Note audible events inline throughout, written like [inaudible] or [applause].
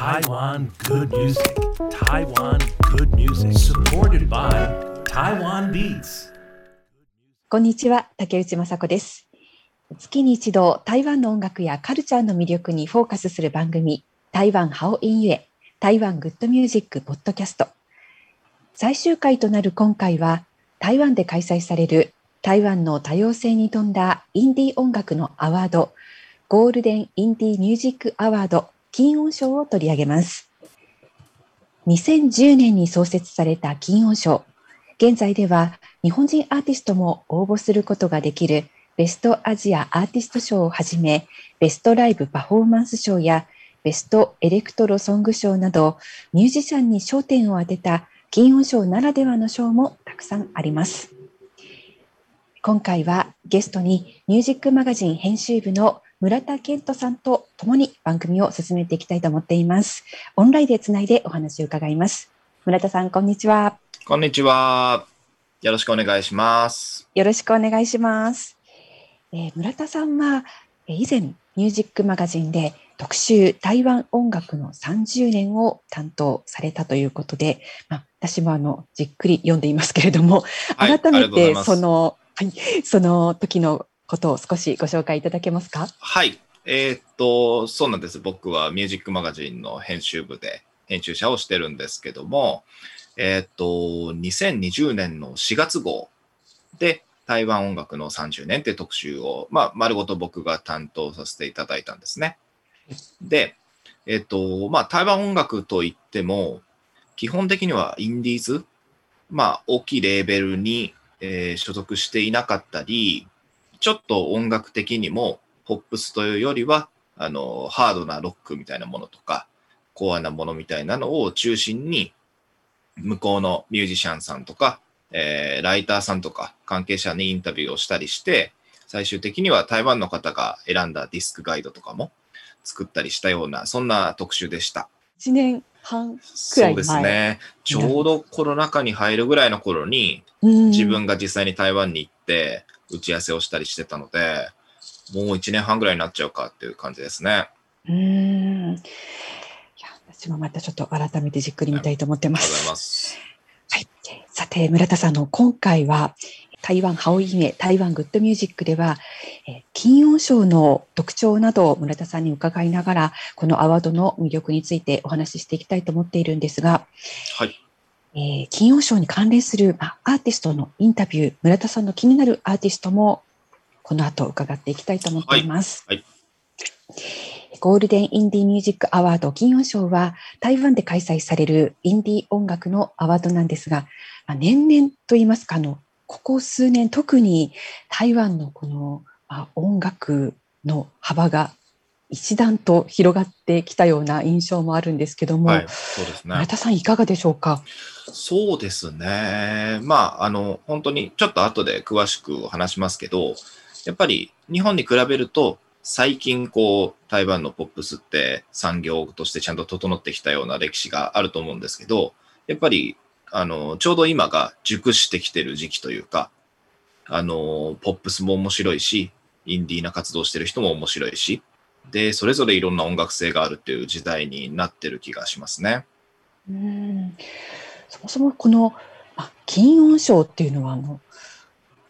Taiwan Good Music Taiwan Good Music Supported by Taiwan Beats こんにちは、竹内雅子です。月に一度、台湾の音楽やカルチャーの魅力にフォーカスする番組、台湾ハオインユエ、台湾グッドミュージックポッドキャスト。最終回となる今回は、台湾で開催される台湾の多様性に富んだインディー音楽のアワード、ゴールデンインディーミュージックアワード金音賞を取り上げます。2010年に創設された金音賞。現在では日本人アーティストも応募することができるベストアジアアーティスト賞をはじめ、ベストライブパフォーマンス賞やベストエレクトロソング賞など、ミュージシャンに焦点を当てた金音賞ならではの賞もたくさんあります。今回はゲストにミュージックマガジン編集部の村田健人さんと共に番組を進めていきたいと思っています。オンラインでつないでお話を伺います。村田さん、こんにちは。こんにちは。よろしくお願いします。よろしくお願いします。えー村田さんは、えー以前、ミュージックマガジンで特集台湾音楽の30年を担当されたということで、まあ、私もあのじっくり読んでいますけれども、はい改めてその、はい、その時のことを少しご紹介いただけますか？はい。えーっと、そうなんです。僕はミュージックマガジンの編集部で編集者をしてるんですけども、えーっと、2020年の4月号で台湾音楽の30年って特集を、まあ、丸ごと僕が担当させていただいたんですね。で、えっと、まあ、台湾音楽といっても、基本的にはインディーズ、まあ、大きいレーベルに、えー所属していなかったり、ちょっと音楽的にも、ポップスというよりは、あの、ハードなロックみたいなものとか、コアなものみたいなのを中心に、向こうのミュージシャンさんとか、えーライターさんとか、関係者にインタビューをしたりして、最終的には台湾の方が選んだディスクガイドとかも作ったりしたような、そんな特集でした。1年半、くらいう前そですね。ちょうどコロナ禍に入るぐらいの頃に、うん自分が実際に台湾に行って打ち合わせをしたりしてたので、もう1年半ぐらいになっちゃうかっていう感じですね。うーんいや私もまたちょっと改めてじっくり見たいと思ってまありがとうございす。ます。はい、さて村田さんの今回は台湾ハオイメ台湾グッドミュージックでは、えー金音賞の特徴などを村田さんに伺いながらこのアワードの魅力についてお話ししていきたいと思っているんですが、はい。えー金音賞に関連する、まあ、アーティストのインタビュー村田さんの気になるアーティストもこの後伺っていきたいと思っています。はいはいゴールデンインディーミュージックアワード金音賞は台湾で開催されるインディー音楽のアワードなんですが、まあ、年々といいますかあのここ数年特に台湾のこの、まあ、音楽の幅が一段と広がってきたような印象もあるんですけども、はい。そうですね村。田さんいかがでしょうか？そうですね。まあ、あの、本当にちょっと後で詳しくお話しますけど、やっぱり日本に比べると、最近こう、台湾のポップスって産業としてちゃんと整ってきたような歴史があると思うんですけど、やっぱり、あの、ちょうど今が熟してきてる時期というか、あの、ポップスも面白いし、インディーな活動してる人も面白いし、で、それぞれいろんな音楽性があるっていう時代になってる気がしますね。うんそもそもこのあ金音賞っていうのはあの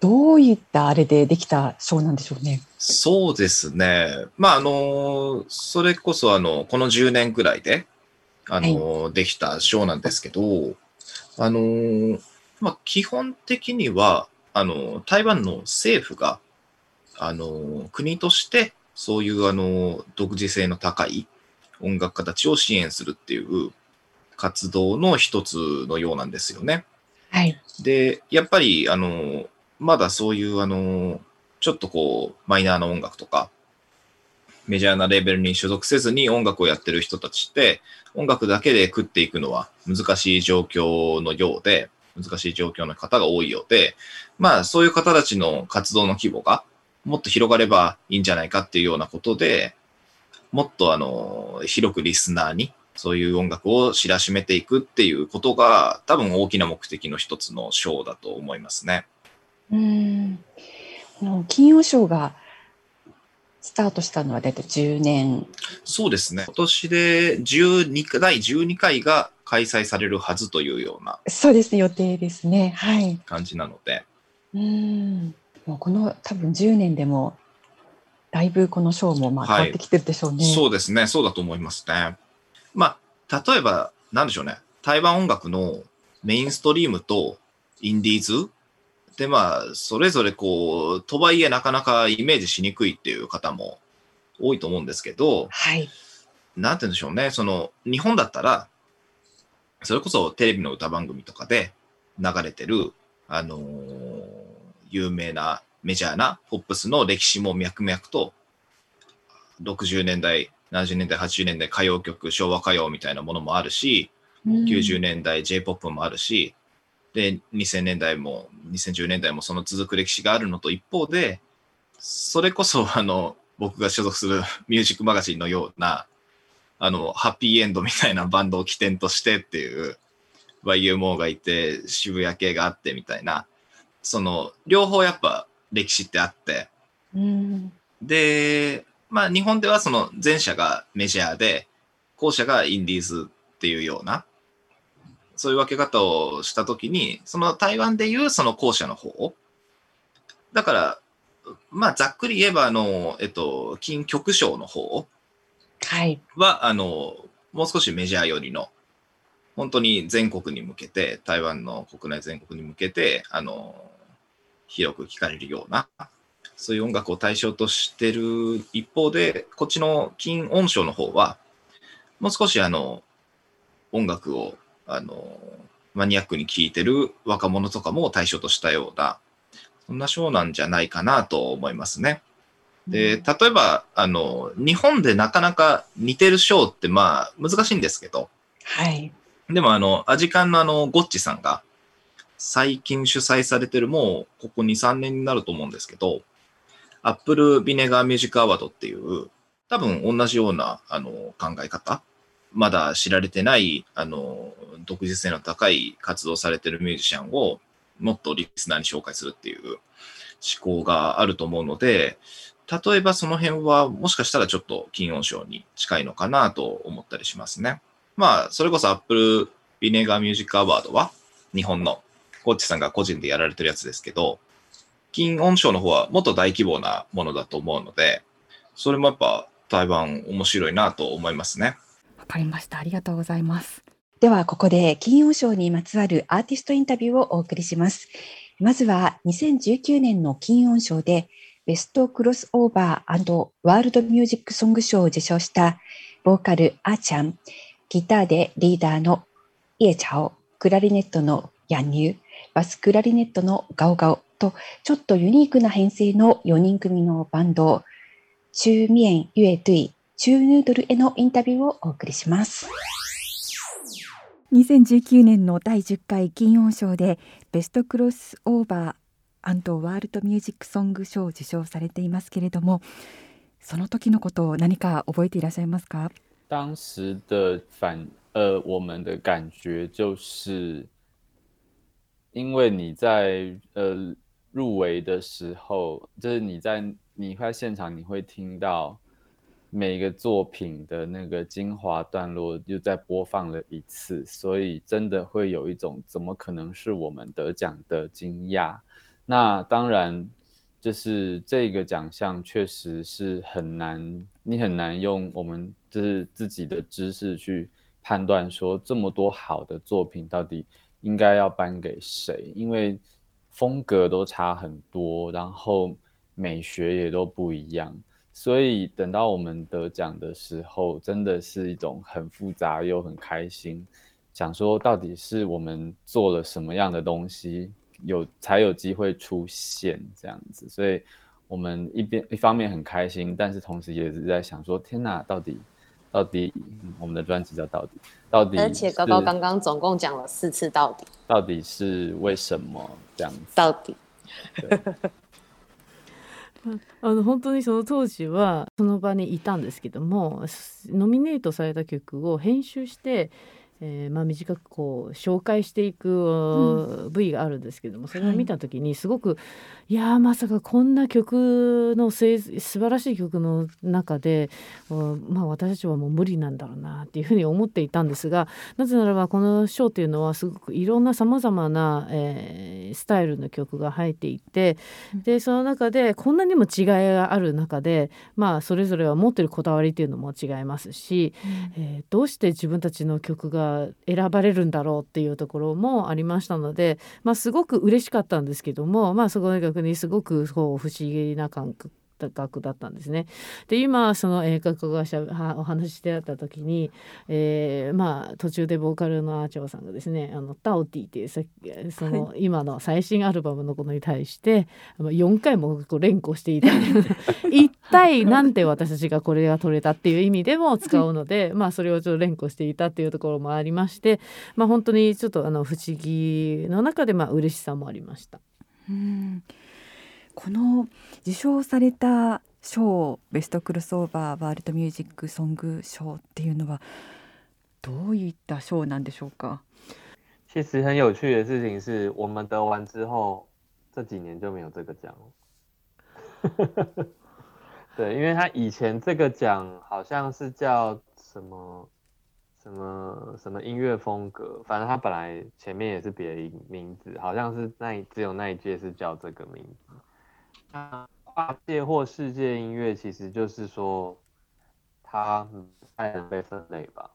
どういったあれでできた賞なんでしょうね？そうですね。まあ、あの、それこそ、あの、この10年くらいで、あの、できた賞なんですけど、あの、まあ、基本的には、あの、台湾の政府が、あの、国として、そういう、あの、独自性の高い音楽家たちを支援するっていう活動の一つのようなんですよね。はい。で、やっぱり、あの、まだそういう、あの、ちょっとこう、マイナーな音楽とか、メジャーなレーベルに所属せずに音楽をやってる人たちって、音楽だけで食っていくのは難しい状況のようで、難しい状況の方が多いようで、まあそういう方たちの活動の規模がもっと広がればいいんじゃないかっていうようなことで、もっとあの、広くリスナーにそういう音楽を知らしめていくっていうことが多分大きな目的の一つの章だと思いますね。うん金曜賞がスタートしたのは大体10年。そうですね。今年で12第12回が開催されるはずというようなそうですね、予定ですね。はい。感じなので、うん。もうこの多分10年でも、だいぶこのショーもまあはい変わってきてるでしょうね。そうですね。そうだと思いますね。まあ、例えば、なんでしょうね。台湾音楽のメインストリームとインディーズで、まあ、それぞれこう、とはいえなかなかイメージしにくいっていう方も多いと思うんですけど、はい。なんて言うんでしょうね。その、日本だったら、それこそテレビの歌番組とかで流れてる、あのー有名なメジャーなポップスの歴史も脈々と、60年代、70年代、80年代歌謡曲、昭和歌謡みたいなものもあるし、90年代 J-POP もあるし、で、2000年代も、2010年代もその続く歴史があるのと一方で、それこそ、あの、僕が所属するミュージックマガジンのような、あの、ハッピーエンドみたいなバンドを起点としてっていう、YMO がいて、渋谷系があってみたいな、その、両方やっぱ歴史ってあって、うん。で、まあ日本ではその前者がメジャーで、後者がインディーズっていうような、そういう分け方をしたときに、その台湾でいうその後者の方。だから、まあざっくり言えば、あの、えっと、金曲賞の方はい。は、あの、もう少しメジャー寄りの、本当に全国に向けて、台湾の国内全国に向けて、あの、広く聴かれるような、そういう音楽を対象としてる一方で、こっちの金音賞の方は、もう少しあの、音楽を、あの、マニアックに聴いてる若者とかも対象としたような、そんな賞なんじゃないかなと思いますね。で、例えば、あの、日本でなかなか似てるショーって、まあ、難しいんですけど、はい。でも、あの、アジカンのあの、ゴッチさんが、最近主催されてる、もう、ここ2、3年になると思うんですけど、アップルビネガーミュージックアワードっていう、多分同じような、あの、考え方。まだ知られてない、あの、独自性の高い活動されてるミュージシャンを、もっとリスナーに紹介するっていう思考があると思うので、例えばその辺はもしかしたらちょっと金音賞に近いのかなと思ったりしますね。まあ、それこそ Apple ビネガーミュージックアワードは日本のコーチさんが個人でやられてるやつですけど、金音賞の方はもっと大規模なものだと思うので、それもやっぱ台湾面白いなと思いますね。わかりました。ありがとうございます。では、ここで金曜賞にまつわるアーティストインタビューをお送りします。まずは2019年の金音賞でベストクロスオーバーワールドミュージックソング賞を受賞したボーカルアーちゃん、ギターでリーダーのイエチャオ、クラリネットのヤンニュー、バスクラリネットのガオガオとちょっとユニークな編成の4人組のバンド、チューミエン・ユエ・トゥイ、チューヌードルへのインタビューをお送りします。2019年の第10回金音賞でベストクロスオーバーワールドミュージックソング賞を受賞されていますけれどもその時のことを何か覚えていらっしゃいますか？当时的反呃，我们的感觉就是，因为你在呃入围的时候，就是你在你在现场，你会听到每个作品的那个精华段落又在播放了一次，所以真的会有一种怎么可能是我们得奖的惊讶。那当然，就是这个奖项确实是很难，你很难用我们就是自己的知识去判断说这么多好的作品到底应该要颁给谁，因为风格都差很多，然后美学也都不一样，所以等到我们得奖的时候，真的是一种很复杂又很开心，想说到底是我们做了什么样的东西。有才有机会出现这样子，所以我们一边一方面很开心，但是同时也是在想说，天哪，到底到底、嗯、我们的专辑叫到底到底，而且高高刚刚总共讲了四次到底，到底是为什么这样子？到底。[laughs] あの本当にその当時はその場にいたんですけどもノミネートされた曲を編集してえーまあ、短くこう紹介していく、部位があるんですけどもそれを見た時にすごく、い、やーまさかこんな曲のせい素晴らしい曲の中で、うんまあ、私たちはもう無理なんだろうなっていうふうに思っていたんですがなぜならばこのショーというのはすごくいろんなさまざまな、えースタイルの曲が入っていてでその中でこんなにも違いがある中で、まあ、それぞれは持ってるこだわりっていうのも違いますし、えーどうして自分たちの曲が選ばれるんだろうっていうところもありましたので、まあ、すごく嬉しかったんですけども、まあ、そこの逆にすごくこう不思議な感覚楽だったんですね。で今その映画家がしゃはお話ししてあった時に、えーまあ途中でボーカルのアーチョーさんがですね「あのタオティ」っていうさその今の最新アルバムのことに対してあの4回もこう連呼していた [laughs] 一体なんで私たちがこれが取れたっていう意味でも使うのでまあそれをちょっと連呼していたっていうところもありましてまあ本当にちょっとあの不思議の中でまあ嬉しさもありました。うんこの受賞された賞ベストクロスオーバーワールドミュージックソング賞っていうのはどういった賞なんでしょうか？其实很有趣的事情是我们得完之后，这几年就没有这个奖。[laughs] 对，因为他以前这个奖好像是叫什么什么什么音乐风格，反正他本来前面也是别的名字，好像是那只有那一届是叫这个名字。跨界或世界音乐，其实就是说它不太能被分类吧。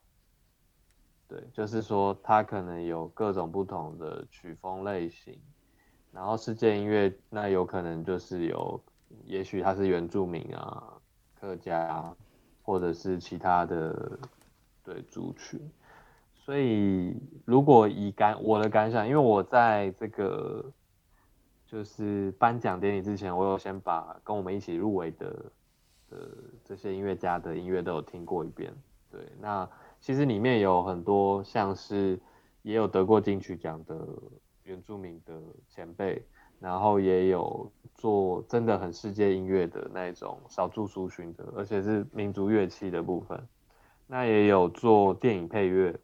对，就是说它可能有各种不同的曲风类型，然后世界音乐那有可能就是有，也许它是原住民啊、客家啊，或者是其他的对族群。所以如果以感我的感想，因为我在这个就是颁奖典礼之前，我有先把跟我们一起入围的的这些音乐家的音乐都有听过一遍。对，那其实里面有很多像是也有得过金曲奖的原住民的前辈，然后也有做真的很世界音乐的那种少数族群的，而且是民族乐器的部分。那也有做电影配乐，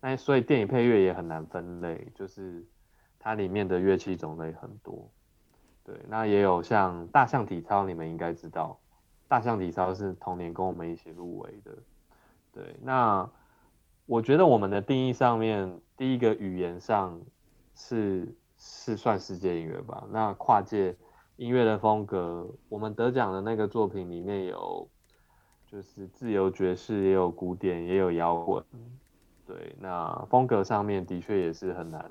那所以电影配乐也很难分类，就是它里面的乐器种类很多。对，那也有像大象体操，你们应该知道，大象体操是同年跟我们一起入围的。对，那我觉得我们的定义上面，第一个语言上是是算世界音乐吧。那跨界音乐的风格，我们得奖的那个作品里面有，就是自由爵士，也有古典，也有摇滚。对，那风格上面的确也是很难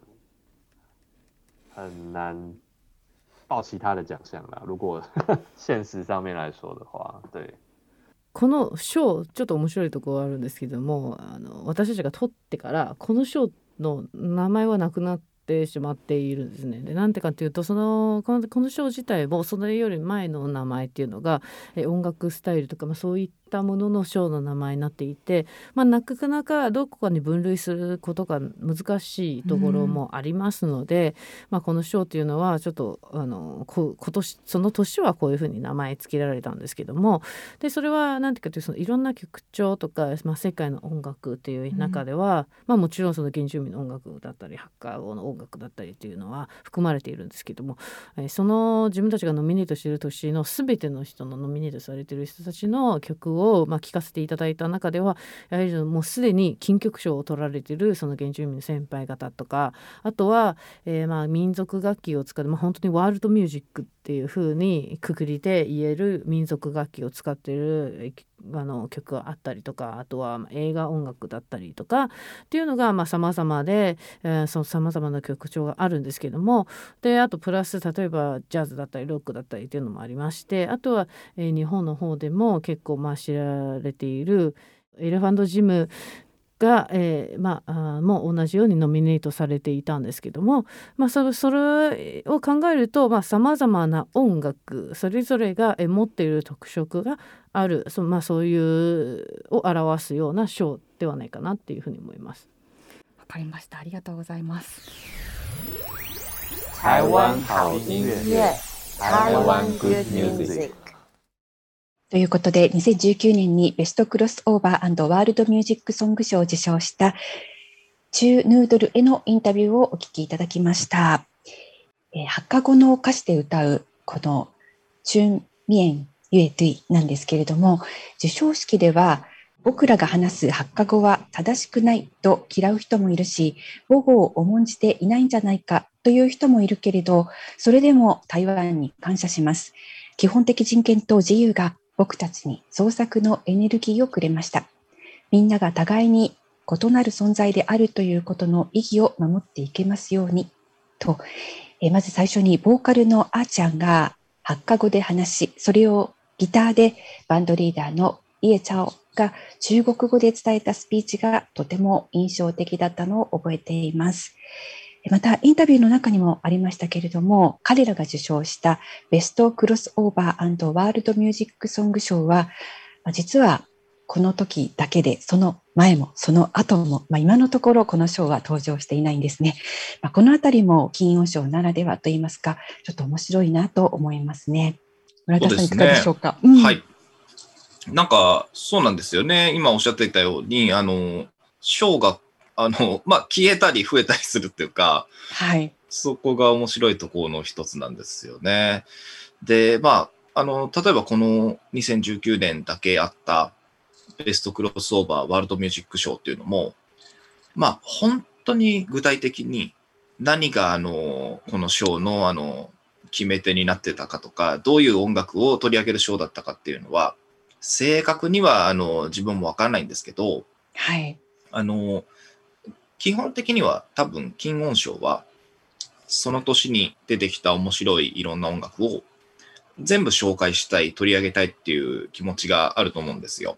很难报其他的奖项啦。如果现实上面来说的话，对。この賞ちょっと面白いところあるんですけどもあの私たちが取ってからこの賞の名前はなくなってしまっているんですね。でなんてかっていうとそのこのこの賞自体もそれより前の名前っていうのがえ音楽スタイルとか、まあ、そういったものの賞の名前になっていて、まあ、なかなかどこかに分類することが難しいところもありますので、まあ、この賞というのはちょっとあのこ今年その年はこういうふうに名前付けられたんですけどもでそれは何ていうかというとそのいろんな曲調とか、まあ、世界の音楽っていう中では、まあ、もちろんその原住民の音楽だったりハッカー語の音楽だったりっていうのは含まれているんですけども、えーその自分たちがノミネートしている年の全ての人のノミネートされている人たちの曲を、をまあ、聴かせていただいた中ではやはりもうすでに金曲賞を取られてるその原住民の先輩方とかあとは、えまあ民族楽器を使って、まあ、本当にワールドミュージックっていう風にくくりで言える民族楽器を使ってるあの曲があったりとかあとは映画音楽だったりとかっていうのがまあ様々で、えー、その様々な曲調があるんですけどもであとプラス例えばジャズだったりロックだったりっていうのもありましてあとは、えー日本の方でも結構まあ知られている Elephant Gym が、えーまあ、もう同じようにノミネートされていたんですけども、まあ、それそれを考えるとさまざ、まな音楽それぞれがえー持っている特色があるそ,、まあ、そういうを表すような賞ではないかなっていうふうに思います。わかりました。ありがとうございます。台湾好音乐，台湾 good music。ということで、2019年にベストクロスオーバーワールドミュージックソング賞を受賞したチュー・ヌードルへのインタビューをお聞きいただきました。えー、発火後の歌詞で歌うこのチュン・ミエン・ユエトゥイなんですけれども、授賞式では僕らが話す発火語は正しくないと嫌う人もいるし、母語を重んじていないんじゃないかという人もいるけれど、それでも台湾に感謝します。基本的人権と自由が僕たちに創作のエネルギーをくれました。みんなが互いに異なる存在であるということの意義を守っていけますように。と、えまず最初にボーカルのあーちゃんが発火語で話し、それをギターでバンドリーダーのイエチャオが中国語で伝えたスピーチがとても印象的だったのを覚えています。また、インタビューの中にもありましたけれども、彼らが受賞したベストクロスオーバーワールドミュージックソング賞は、実はこの時だけで、その前もその後も、まあ、今のところこの賞は登場していないんですね。まあ、このあたりも金曜賞ならではといいますか、ちょっと面白いなと思いますね。村田さん、いかがでしょうか？うねうん、はい。なんか、そうなんですよね。今おっしゃっていたように、あの、賞があの、まあ、消えたり増えたりするっていうか、はい。そこが面白いところの一つなんですよね。で、まあ、あの、例えばこの2019年だけあったベストクロスオーバーワールドミュージックショーっていうのも、まあ、本当に具体的に何があの、このショーのあの、決め手になってたかとか、どういう音楽を取り上げるショーだったかっていうのは、正確にはあの自分もわからないんですけど、はい。あの、基本的には多分金音賞はその年に出てきた面白いいろんな音楽を全部紹介したい、取り上げたいっていう気持ちがあると思うんですよ。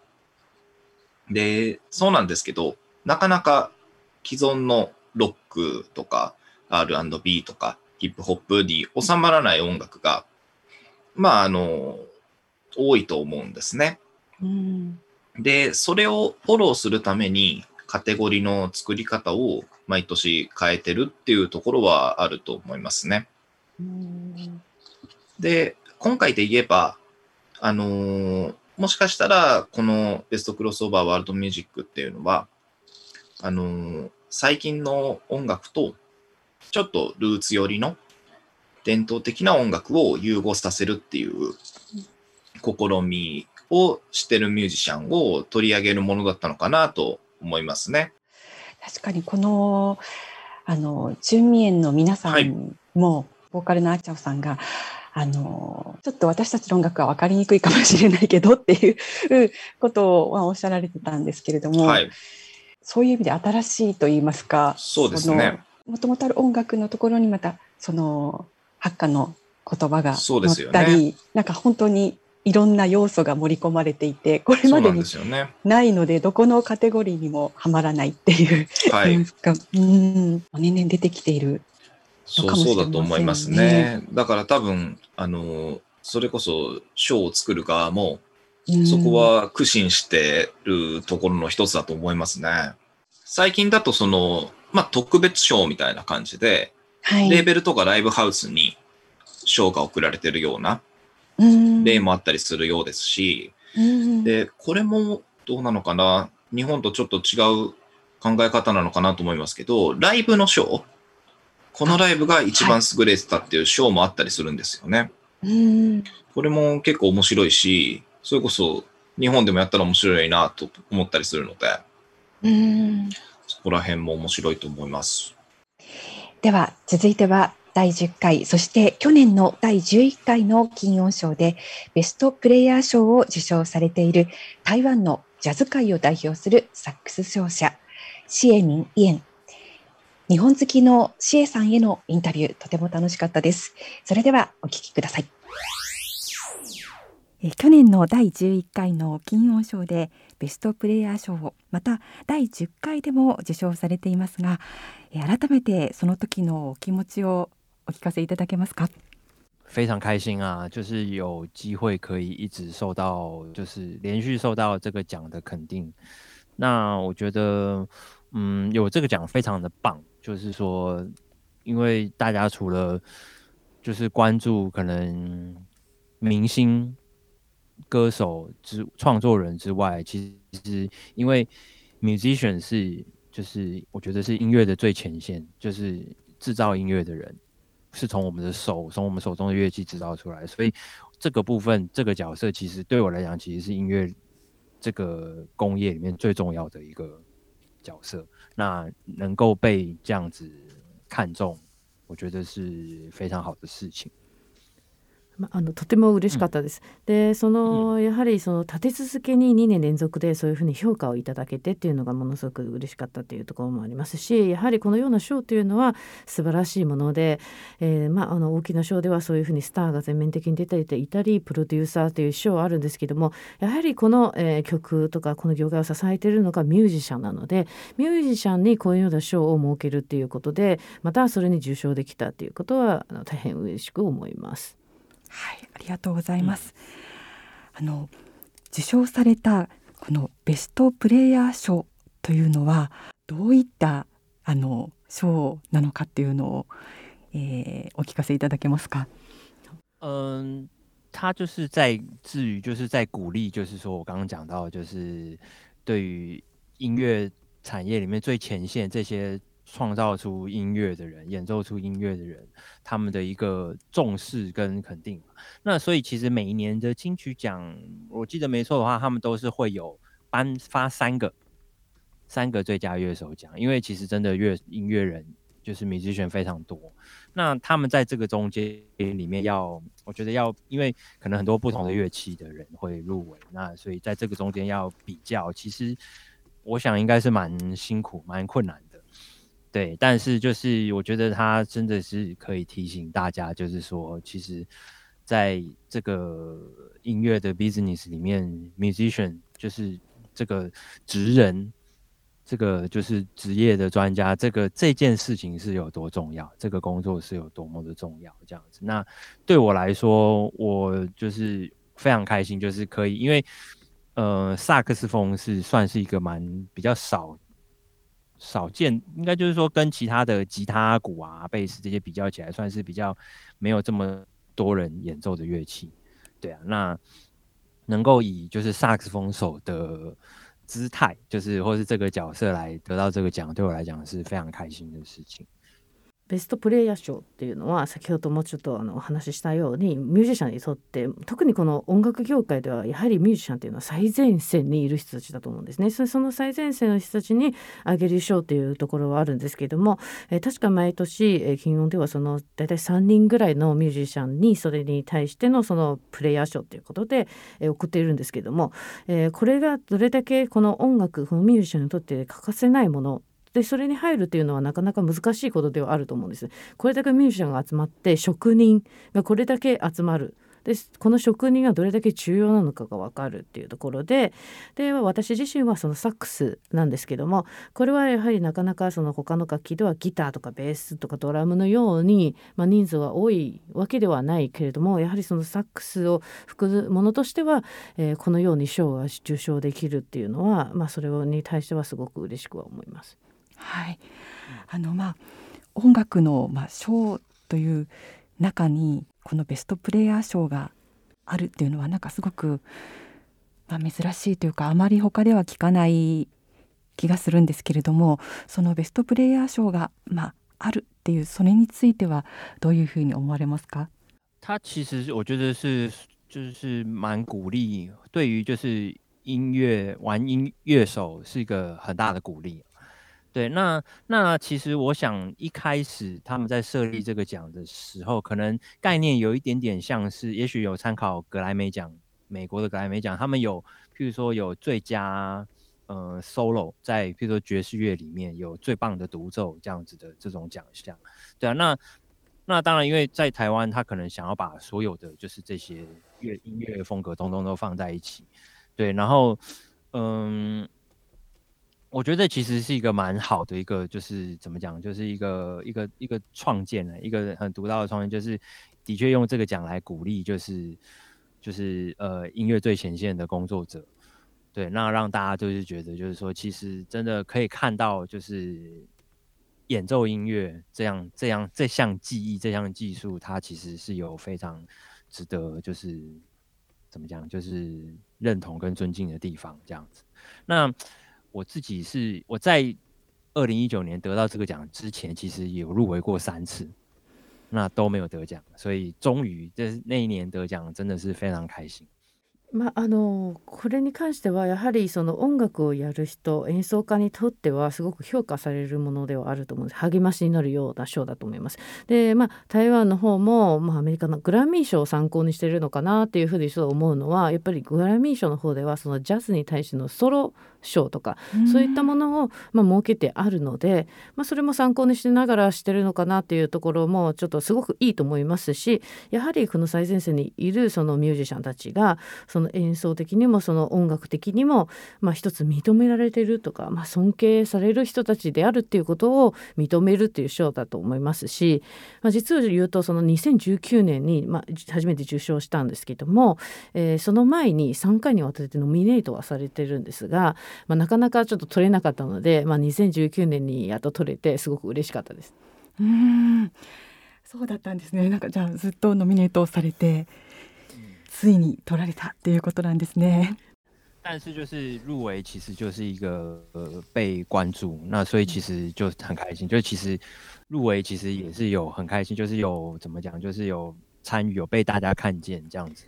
で、そうなんですけど、なかなか既存のロックとか R&B とかヒップホップに収まらない音楽が、まあ、あの、多いと思うんですね。うん、で、それをフォローするために、カテゴリーの作り方を毎年変えてるっていうところはあると思いますね。で、今回で言えば、あのー、もしかしたら、このベストクロスオーバーワールドミュージックっていうのは、あのー、最近の音楽と、ちょっとルーツ寄りの伝統的な音楽を融合させるっていう試みをしてるミュージシャンを取り上げるものだったのかなと思いますね。確かにこのあのチュンミエンの皆さんも、はい、ボーカルのあちゃおさんがあのちょっと私たちの音楽は分かりにくいかもしれないけどっていうことをおっしゃられてたんですけれども、はい、そういう意味で新しいと言いますかそうですね。もともとある音楽のところにまたそのハッカの言葉が載ったり、ね、なんか本当にいろんな要素が盛り込まれていてこれまでにないのでどこのカテゴリーにもはまらないっていう、はい、[laughs] うん。年々出てきているそうそうだと思いますね。だから多分あのそれこそ賞を作る側も、そこは苦心してるところの一つだと思いますね。最近だとその、まあ、特別賞みたいな感じで、はい、レーベルとかライブハウスに賞が贈られてるような例もあったりするようですし、で、これもどうなのかな、日本とちょっと違う考え方なのかなと思いますけど、ライブの賞、このライブが一番優れてたっていう賞もあったりするんですよね。これも結構面白いし、それこそ日本でもやったら面白いなと思ったりするので、そこら辺も面白いと思います。では続いては第10回、そして去年の第11回の金音賞でベストプレイヤー賞を受賞されている台湾のジャズ界を代表するサックス奏者、シエミン・イエン。日本好きのシエさんへのインタビュー、とても楽しかったです。それではお聞きください。去年の第11回の金音賞でベストプレイヤー賞をまた第10回でも受賞されていますが改めてその時のお気持ちをお聞かせいただけますか？非常开心啊，就是有机会可以一直受到，就是连续受到这个奖的肯定。那我觉得，嗯，有这个奖非常的棒。就是说，因为大家除了就是关注可能明星、歌手之创作人之外，其实因为 musician 是 就是我觉得是音乐的最前线，就是制造音乐的人， 是从我们的手，从我们手中的乐器制造出来。所以这个部分，这个角色其实对我来讲，其实是音乐这个工业里面最重要的一个角色。那能够被这样子看重，我觉得是非常好的事情。まあのとても嬉しかったです。うん、でその、やはりその立て続けに2年連続でそういうふうに評価をいただけてっていうのがものすごく嬉しかったっていうところもありますしやはりこのような賞というのは素晴らしいもので、えー、まあ、あの大きな賞ではそういうふうにスターが全面的に出ていたりプロデューサーという賞はあるんですけどもやはりこの、えー、曲とかこの業界を支えているのがミュージシャンなのでミュージシャンにこういうような賞を設けるっていうことでまたそれに受賞できたっていうことはあの大変嬉しく思います。はい、ありがとうございます。うん、あの受賞されたこのベストプレイヤー賞というのはどういったあの賞なのかっていうのを、えー、お聞かせいただけますか？嗯，他就是在至于就是在鼓励，就是说我刚刚讲到，就是对于音乐产业里面最前线这些创造出音乐的人，演奏出音乐的人，他们的一个重视跟肯定。那所以其实每一年的金曲奖，我记得没错的话，他们都是会有颁发三个三个最佳乐手奖，因为其实真的乐音乐人就是米之选非常多。那他们在这个中间里面要，我觉得要，因为可能很多不同的乐器的人会入围，那所以在这个中间要比较，其实我想应该是蛮辛苦、蛮困难。对，但是就是我觉得他真的是可以提醒大家，就是说，其实在这个音乐的 business 里面，musician 就是这个职人，这个就是职业的专家，这个这件事情是有多重要，这个工作是有多么的重要，这样子。那对我来说，我就是非常开心，就是可以，因为呃，萨克斯风是算是一个蛮比较少。少见，应该就是说跟其他的吉他、鼓啊、贝斯这些比较起来，算是比较没有这么多人演奏的乐器。对啊，那能够以就是萨克斯风手的姿态，就是或是这个角色来得到这个奖，对我来讲是非常开心的事情。ベストプレイヤー賞っていうのは先ほどもちょっとあのお話ししたようにミュージシャンにとって特にこの音楽業界ではやはりミュージシャンっていうのは最前線にいる人たちだと思うんですね。その最前線の人たちにあげる賞っていうところはあるんですけれども、えー、確か毎年、えー、金音ではその大体3人ぐらいのミュージシャンにそれに対してのそのプレイヤー賞っていうことで、えー、送っているんですけれども、えー、これがどれだけこの音楽このミュージシャンにとって欠かせないものでそれに入るっていうのはなかなか難しいことではあると思うんですこれだけミュージシャンが集まって職人がこれだけ集まるでこの職人がどれだけ重要なのかが分かるっていうところでで私自身はそのサックスなんですけどもこれはやはりなかなかその他の楽器ではギターとかベースとかドラムのように、まあ、人数は多いわけではないけれどもやはりそのサックスを吹くものとしては、えー、このように賞が受賞できるっていうのは、まあ、それに対してはすごく嬉しくは思います。はい、あのまあ音楽のまあ賞という中にこのベストプレイヤー賞があるっていうのはなんかすごく、まあ、珍しいというかあまり他では聞かない気がするんですけれどもそのベストプレイヤー賞がまああるっていうそれについてはどういうふうに思われますか？他其实我觉得是就是蛮鼓励，对于就是音乐玩音乐手是一个很大的鼓励。对，那那其实我想一开始他们在设立这个奖的时候，可能概念有一点点像是，也许有参考格莱美奖，美国的格莱美奖，他们有譬如说有最佳呃 solo，在譬如说爵士乐里面有最棒的独奏这样子的这种奖项。对啊，那那当然，因为在台湾，他可能想要把所有的就是这些乐音乐风格通通都放在一起。对，然后嗯。我觉得其实是一个蛮好的一个，就是怎么讲，就是一个一个一个创建的一个很独到的创建，就是的确用这个奖来鼓励，就是就是呃音乐最前线的工作者，对，那让大家就是觉得，就是说其实真的可以看到，就是演奏音乐这样这样这项技艺这项技术，它其实是有非常值得就是怎么讲，就是认同跟尊敬的地方，这样子，那。我自己是我在二零一九年得到这个奖之前，其实有入围过三次，那都没有得奖，所以终于这那一年得奖，真的是非常开心。まあ、あのこれに関してはやはりその音楽をやる人演奏家にとってはすごく評価されるものではあると思うんです励ましになるような賞だと思います。でまあ台湾の方も、まあ、アメリカのグラミー賞を参考にしてるのかなっていうふうに思うのはやっぱりグラミー賞の方ではそのジャズに対してのソロ賞とか、そういったものを、まあ、設けてあるので、まあ、それも参考にしながらしてるのかなっていうところもちょっとすごくいいと思いますしやはりこの最前線にいるそのミュージシャンたちがその演奏的にもその音楽的にも、まあ、一つ認められてるとか、まあ、尊敬される人たちであるっていうことを認めるっていう賞だと思いますし、まあ、実を言うとその2019年に、まあ、初めて受賞したんですけども、えー、その前に3回にわたってノミネートはされてるんですが、まあ、なかなかちょっと取れなかったので、まあ、2019年にやっと取れてすごく嬉しかったです。うんそうだったんですねなんかじゃあずっとノミネートされてついに取られたっていうことなんですね。但是就是入围，其实就是一个呃被关注，那所以其实就很开心。就其实入围其实也是有很开心，就是有怎么讲，就是有参与，有被大家看见这样子。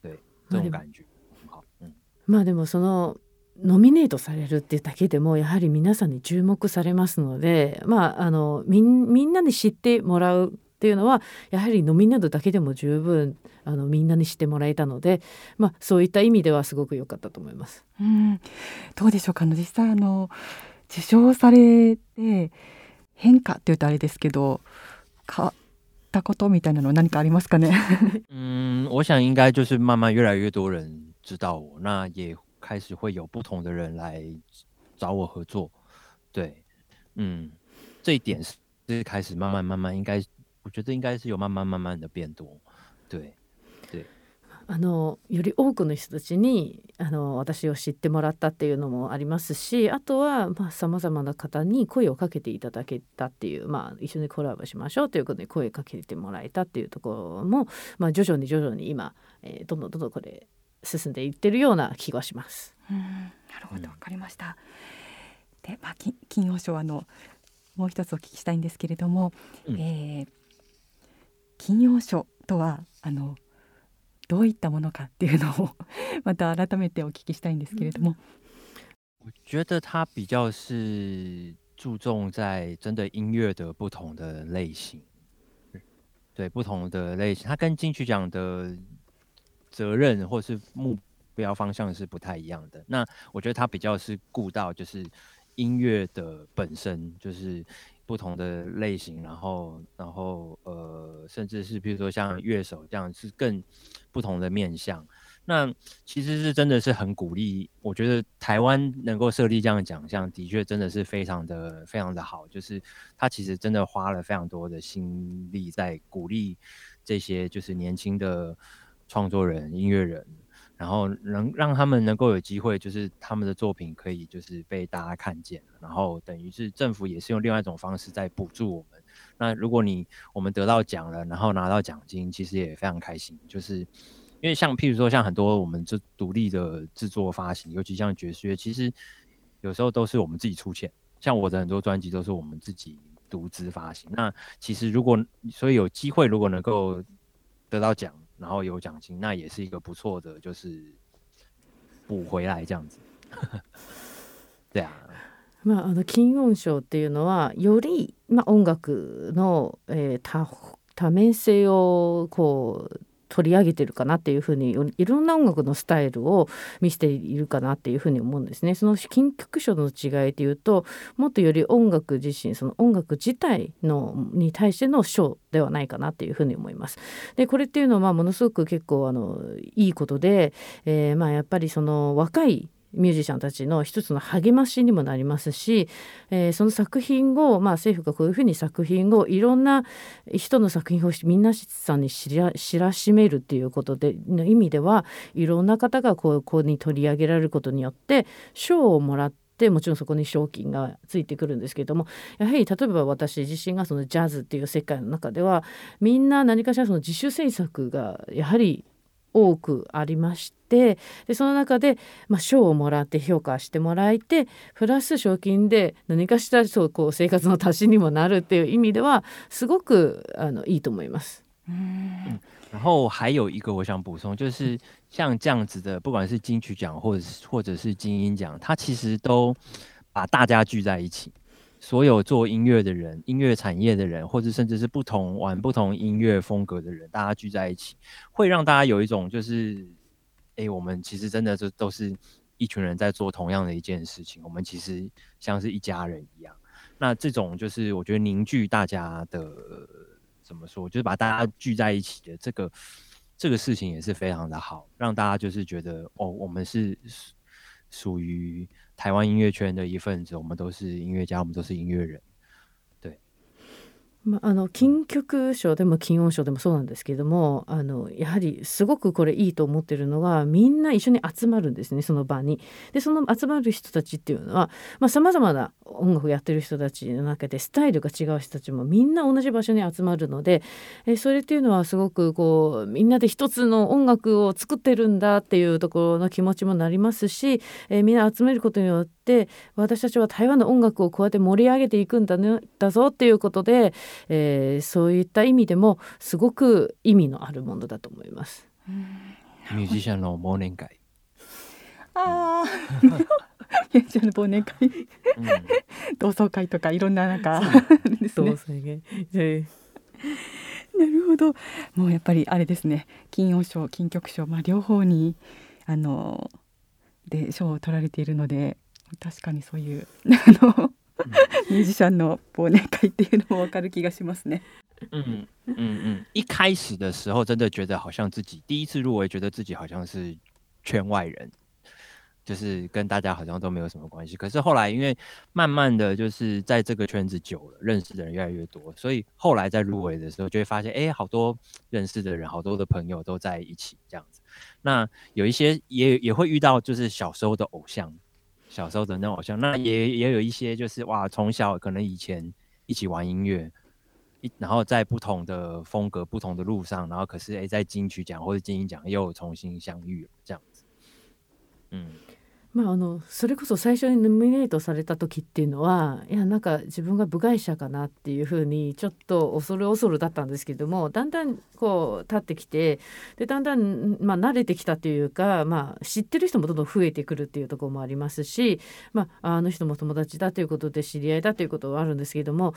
对，这种感觉很好。嗯。まあでもそのノミネートされるっていうだけでもやはり皆さんに注目されますので、まあ、あのみんなに知ってもらうっていうのはやはりノミネートだけでも十分あのみんなに知ってもらえたので、まあ、そういった意味ではすごく良かったと思います。うん。どうでしょうか？実際あの受賞されて変化って言うとあれですけど変わったことみたいなのは何かありますかね？嗯，[laughs] 我想应该就是慢慢越来越多人知道我，那也开始会有不同的人来找我合作，对，嗯，这一点是是开始慢慢慢慢，应该我觉得应该是有慢慢慢慢的变多，对，对。あのより多くの人たちにあの私を知ってもらったっていうのもありますしあとはさまざ、まな方に声をかけていただけたっていう、まあ、一緒にコラボしましょうということで声かけてもらえたっていうところも、まあ、徐々に徐々に今、えー、どんどんどんどんこれ進んでいってるような気がします。うん。なるほど。わかりました。で、まあ、金曜賞あのもう一つお聞きしたいんですけれども、うん、えー、金曜賞とはあのどういったものかっていうのを [laughs] また改めてお聞きしたいんですけれども。我觉得它比较是注重在真的音乐的不同的类型，对不同的类型，它跟金曲奖的责任或是目标方向是不太一样的。那我觉得他比较是顾到就是音乐的本身，就是不同的类型，然后然后呃，甚至是比如说像乐手这样是更不同的面向。那其实是真的是很鼓励，我觉得台湾能够设立这样的奖项，的确真的是非常的非常的好。就是他其实真的花了非常多的心力在鼓励这些就是年轻的。创作人、音乐人，然后能让他们能够有机会，就是他们的作品可以就是被大家看见，然后等于是政府也是用另外一种方式在补助我们。那如果你我们得到奖了，然后拿到奖金，其实也非常开心。就是因为像譬如说像很多我们这独立的制作发行，尤其像爵士乐，其实有时候都是我们自己出钱。像我的很多专辑都是我们自己独资发行。那其实如果所以有机会，如果能够得到奖。然后有奖金，那也是一个不错的，就是补回来这样子。[laughs] 对啊。まあ、あの金音賞っていうのはより、まあ、音楽の、えー、多多面性をこう 取り上げてるかなっていうふうにいろんな音楽のスタイルを見せているかなっていうふうに思うんですね。その金曲賞の違いでいうともっとより音楽自身その音楽自体のに対しての賞ではないかなっていうふうに思います。でこれっていうのはものすごく結構あのいいことで、えー、まあやっぱりその若いミュージシャンたちの一つの励ましにもなりますし、えー、その作品を、まあ、政府がこういうふうに作品をいろんな人の作品をみんなさんに知ら知らしめるっていうことでの意味ではいろんな方がこうこうに取り上げられることによって賞をもらってもちろんそこに賞金がついてくるんですけれどもやはり例えば私自身がそのジャズっていう世界の中ではみんな何かしらその自主制作がやはり多くありましてでその中で、まあ、賞をもらって評価してもらえてプラス賞金で何かしらそうこう生活の足しにもなるっていう意味ではすごくあのいいと思います。嗯，然后还有一个我想补充，就是像这样子的，不管是金曲奖或者是或者是金鹰奖，它其实都把大家聚在一起。所有做音乐的人、音乐产业的人，或者甚至是不同玩不同音乐风格的人，大家聚在一起，会让大家有一种就是，哎，我们其实真的就都是一群人在做同样的一件事情，我们其实像是一家人一样。那这种就是我觉得凝聚大家的，怎么说，就是把大家聚在一起的这个这个事情也是非常的好，让大家就是觉得哦，我们是属于。台湾音乐圈的一份子，我们都是音乐家，我们都是音乐人。まあ、あの金曲賞でも金音賞でもそうなんですけれどもあのやはりすごくこれいいと思ってるのがみんな一緒に集まるんですねその場に。でその集まる人たちっていうのはさまざ、まな音楽やってる人たちの中でスタイルが違う人たちもみんな同じ場所に集まるのでえそれっていうのはすごくこうみんなで一つの音楽を作ってるんだっていうところの気持ちもなりますしえみんな集めることによって私たちは台湾の音楽をこうやって盛り上げていくんだ,、ね、だぞっていうことでえー、そういった意味でもすごく意味のあるものだと思います。ミュージシャンの忘年会。ああ、[laughs] ミュージシャンの忘年会、同窓会とかいろんななんかですね。なるほど。もうやっぱりあれですね。金音賞、金曲賞、まあ両方にあので賞を取られているので、確かにそういうあのミュージシャンの忘年会っていうのもわかる気がしますね。嗯嗯嗯，一开始的时候真的觉得好像自己第一次入围，觉得自己好像是圈外人，就是跟大家好像都没有什么关系。可是后来因为慢慢的就是在这个圈子久了，认识的人越来越多，所以后来在入围的时候就会发现，哎，好多认识的人，好多的朋友都在一起这样子。那有一些也也会遇到，就是小时候的偶像。 小时候的那种偶像，那也也有一些，就是哇，从小可能以前一起玩音乐，一然后在不同的风格、不同的路上，然后可是哎，在金曲奖或者金鹰奖又重新相遇了，这样子，嗯。まあ、あのそれこそ最初にノミネートされた時っていうのはいやなんか自分が部外者かなっていうふうにちょっと恐る恐るだったんですけどもだんだんこう立ってきてでだんだん、まあ、慣れてきたというか、まあ、知ってる人もどんどん増えてくるっていうところもありますし、まあ、あの人も友達だということで知り合いだということはあるんですけども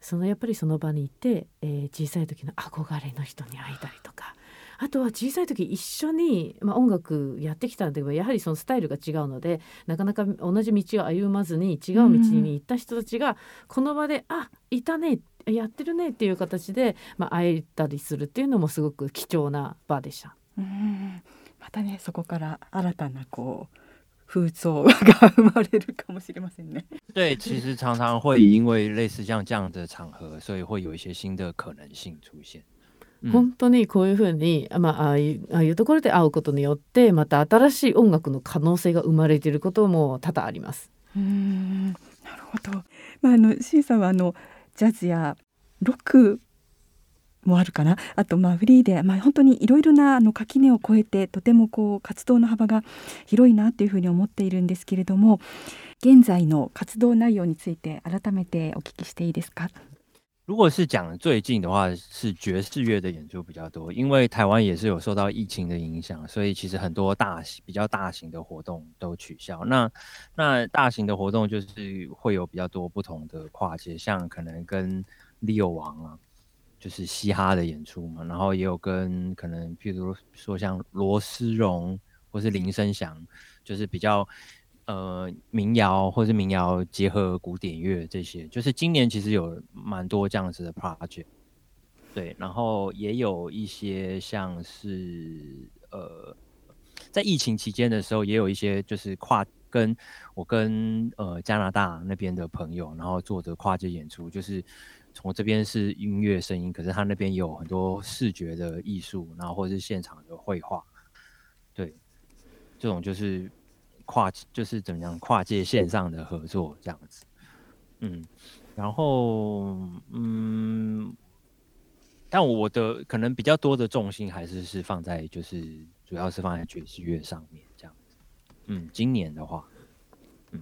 そのやっぱりその場にいて、えー、小さい時の憧れの人に会えたりとか。あとは小さい時一緒に、まあ、音楽やってきたんでやはりそのスタイルが違うのでなかなか同じ道を歩まずに違う道に行った人たちがこの場で「あいたねやってるね」っていう形で、まあ、会えたりするっていうのもすごく貴重な場でした。うんまたねそこから新たなこう風潮が生まれるかもしれませんね。[laughs] 对，其实常常会因为类似像这样的场合，所以会有一些新的可能性出现。本当にこういうふうに、まあ、ああいうところで会うことによってまた新しい音楽の可能性が生まれていることも多々あります。うん。なるほど、まあ、あの C さんはあのジャズやロックもあるかな？あとまあフリーで、まあ、本当にいろいろなあの垣根を越えてとてもこう活動の幅が広いなというふうに思っているんですけれども現在の活動内容について改めてお聞きしていいですか？如果是讲最近的话，是爵士乐的演出比较多，因为台湾也是有受到疫情的影响，所以其实很多大型、比较大型的活动都取消。那那大型的活动就是会有比较多不同的跨界，像可能跟 Leo 王啊，就是嘻哈的演出嘛，然后也有跟可能譬如说像罗思荣或是林声祥，就是比较。呃，民谣或是民谣结合古典乐这些，就是今年其实有蛮多这样子的 project，对，然后也有一些像是呃，在疫情期间的时候，也有一些就是跨跟我跟呃加拿大那边的朋友，然后做的跨界演出，就是从这边是音乐声音，可是他那边有很多视觉的艺术，然后或者是现场的绘画，对，这种就是。跨就是怎么样跨界线上的合作这样子，嗯，然后嗯，但我的可能比较多的重心还是是放在就是主要是放在爵士乐上面这样子。嗯，今年的话。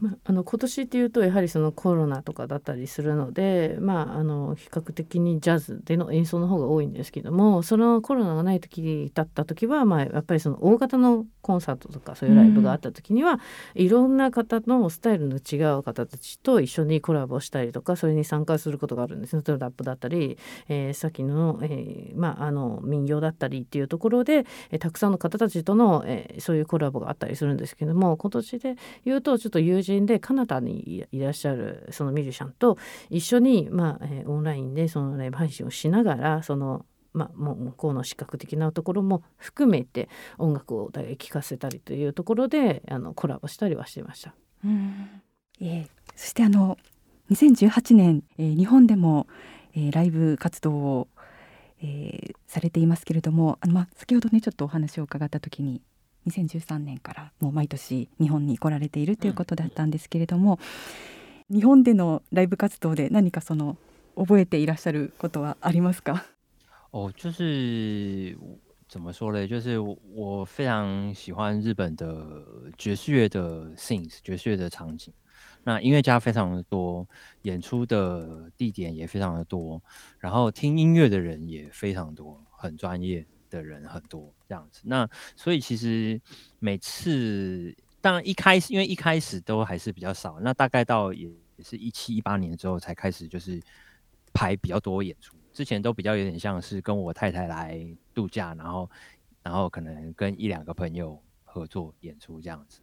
まあ、あの今年っていうとやはりそのコロナとかだったりするので、まあ、あの比較的にジャズでの演奏の方が多いんですけどもそのコロナがない時だった時は、まあ、やっぱりその大型のコンサートとかそういうライブがあった時には、うん、いろんな方のスタイルの違う方たちと一緒にコラボしたりとかそれに参加することがあるんです。ねラップだったり、えー、さっきの,、えーまあ、あの民謡だったりっていうところで、えー、たくさんの方たちとの、えー、そういうコラボがあったりするんですけども今年で言うとちょっと友人でカナダにいらっしゃるそのミュージシャンと一緒に、まあえー、オンラインでそのライブ配信をしながらそのまあ、もう向こうの視覚的なところも含めて音楽をお互い聴かせたりというところであのコラボしたりはしてました。うんえー、そしてあの2018年、えー、日本でも、えー、ライブ活動を、えー、されていますけれどもあの、まあ、先ほどねちょっとお話を伺った時に2013年からもう毎年日本に来られているということだったんですけれども、うん、日本でのライブ活動で何かその覚えていらっしゃることはありますか？哦，就是怎么说嘞？就是我非常喜欢日本的爵士乐的 scenes，爵士乐的场景。那音乐家非常的多，演出的地点也非常的多，然后听音乐的人也非常多，很专业的人很多这样子。那所以其实每次，当然一开始，因为一开始都还是比较少，那大概到也也是一七一八年之后才开始，就是排比较多演出。之前都比较有点像是跟我太太来度假，然后，然后可能跟一两个朋友合作演出这样子，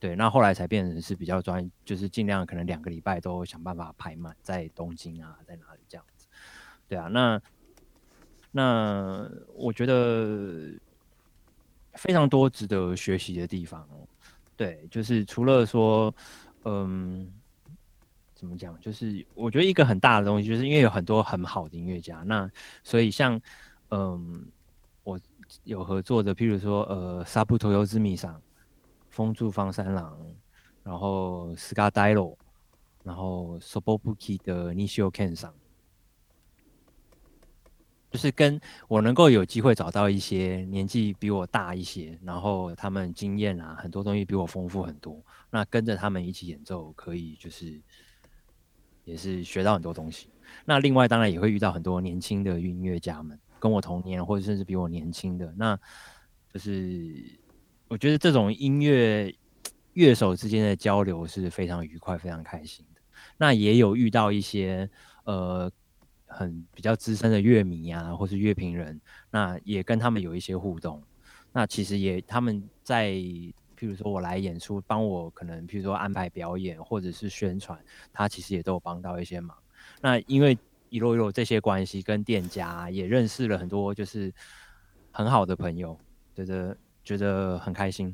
对。那后来才变成是比较专，就是尽量可能两个礼拜都想办法排满，在东京啊，在哪里这样子，对啊。那那我觉得非常多值得学习的地方，对，就是除了说，嗯。怎么讲？就是我觉得一个很大的东西，就是因为有很多很好的音乐家，那所以像嗯，我有合作的，譬如说呃，沙布头油之米上，风住方三郎，然后斯卡戴罗，然后 Sobobuki 的 Nishio Ken 上，就是跟我能够有机会找到一些年纪比我大一些，然后他们经验啊，很多东西比我丰富很多，那跟着他们一起演奏，可以就是。也是学到很多东西。那另外当然也会遇到很多年轻的音乐家们，跟我同年或者甚至比我年轻的。那就是我觉得这种音乐乐手之间的交流是非常愉快、非常开心的。那也有遇到一些呃很比较资深的乐迷啊，或是乐评人，那也跟他们有一些互动。那其实也他们在。譬如说我来演出，帮我可能譬如说安排表演或者是宣传，他其实也都有帮到一些忙。那因为一路一路这些关系，跟店家也认识了很多就是很好的朋友，觉得觉得很开心。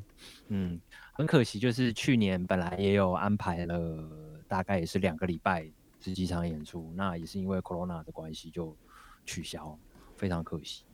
嗯，很可惜就是去年本来也有安排了，大概也是两个礼拜十几场演出，那也是因为 corona 的关系就取消，非常可惜。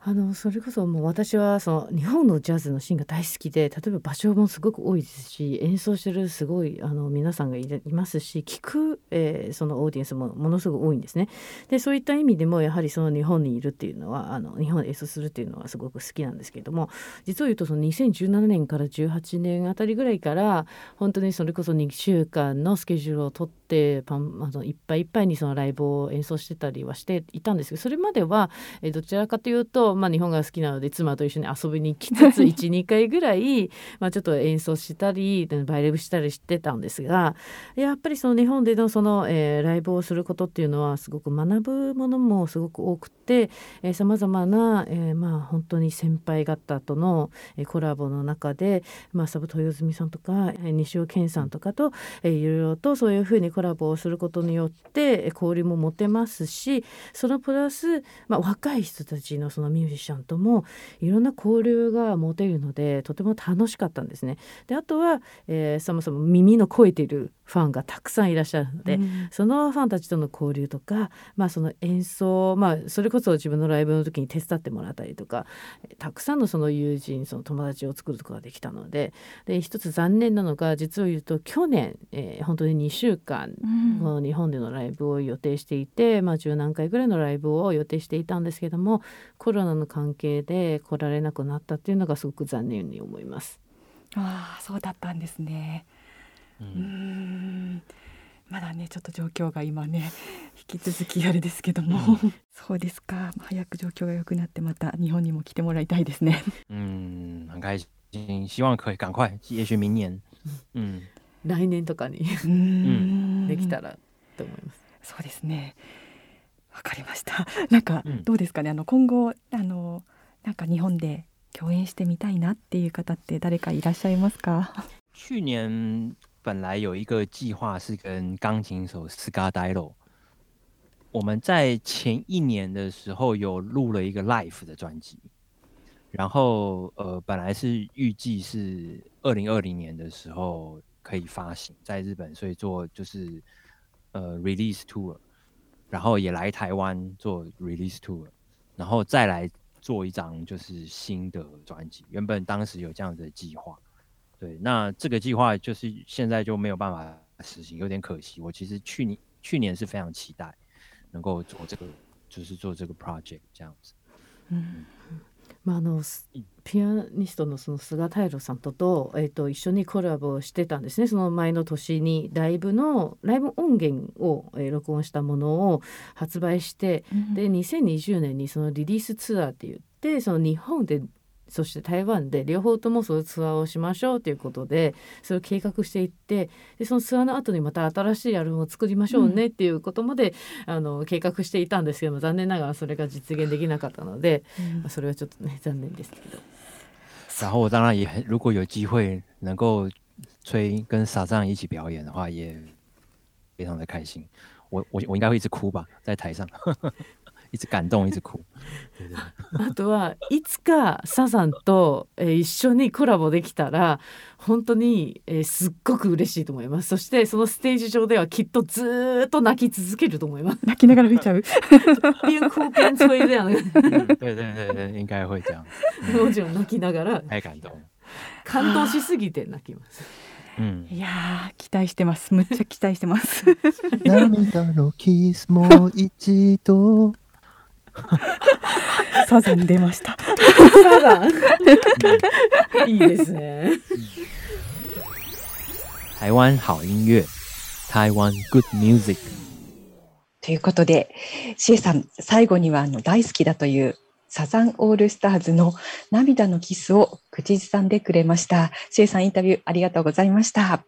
あのそれこそもう私はその日本のジャズのシーンが大好きで例えば場所もすごく多いですし演奏してるすごいあの皆さんがいますし聞く、えー、そのオーディエンスもものすごく多いんですね。でそういった意味でもやはりその日本にいるっていうのはあの日本で演奏するっていうのはすごく好きなんですけれども実を言うとその2017年から18年あたりぐらいから本当にそれこそ2週間のスケジュールを取ってパンあのいっぱいいっぱいにそのライブを演奏してたりはしていたんですけどそれまでは、えー、どちらかというとまあ、日本が好きなので妻と一緒に遊びに来つつ [laughs] 12回ぐらいまあちょっと演奏したりバイレブしたりしてたんですがやっぱりその日本でのその、えー、ライブをすることっていうのはすごく学ぶものもすごく多くてさまざまな、えー、まあ本当に先輩方との、えー、コラボの中で、まあ、サブ豊泉さんとか、えー、西尾健さんとかと、えー、いろいろとそういうふうにコラボをすることによって交流も持てますしそのプラス、まあ、若い人たちのそのミュージシャンともいろんな交流が持てるのでとても楽しかったんですね。であとは、えー、そもそも耳の肥えているファンがたくさんいらっしゃるので、うんそのファンたちとの交流とか、まあ、その演奏、まあ、それこそ自分のライブの時に手伝ってもらったりとかたくさんのその友人その友達を作ることができたのでで一つ残念なのが実を言うと去年、えー本当に2週間う日本でのライブを予定していて、まあ、十何回ぐらいのライブを予定していたんですけどもコロナの関係で来られなくなったっていうのがすごく残念に思います。ああそうだったんですね。うんまだねちょっと状況が今ね [laughs] 引き続きあれですけども、そうですか早く状況が良くなってまた日本にも来てもらいたいですね。嗯，[laughs] 很开心，希望可以赶快，也许明年。嗯，来年とかにうーん [laughs] できたらと思います。そうですね。わかりました。なんかうんどうですかね。あの今後あのなんか日本で共演してみたいなっていう方って誰かいらっしゃいますか？去年本来有一个计划是跟钢琴手 Scar d i l o 我们在前一年的时候有录了一个 live 的专辑，然后呃，本来是预计是二零二零年的时候可以发行在日本，所以做就是呃 release tour，然后也来台湾做 release tour，然后再来做一张就是新的专辑。原本当时有这样的计划，对，那这个计划就是现在就没有办法实行，有点可惜。我其实去年去年是非常期待能够做这个，就是做这个 project 这样子。うんまあ、あのすピアニストのその菅太郎さんとと,、えー、と一緒にコラボをしてたんですね。その前の年にライブのライブ音源を、えー録音したものを発売してで2020年にそのリリースツアーって言ってその日本でそして台湾で両方ともそのツアーをしましょうということでそれを計画していってでそのツアーの後にまた新しいアルバムを作りましょうねっていうことまで、あの計画していたんですけども残念ながらそれが実現できなかったので、まあそれはちょっとね残念ですけど。然后我当然也很，如果有机会能够吹跟傻藏一起表演的话，也非常的开心。我我我应该会一直哭吧，在台上，一直感动，一直哭。[laughs] あとはいつかサザンと、えー一緒にコラボできたら本当に、えーすっごく嬉しいと思います。そしてそのステージ上ではきっとずーっと泣き続けると思います。泣きながら吹いちゃう。边哭边吹这样嗯对对对对，应该会这样。もちろん。泣きながら太感动了。感動しすぎて泣きます嗯，いやー期待してます。むっちゃ期待してます。涙のキスもう一度。サザン出ました。サザンいいですね台湾好音乐，台湾 good music。ということで、シエさん、最後にはあの大好きだというサザンオールスターズの涙のキスを口ずさんでくれました。シエさん、インタビューありがとうございました。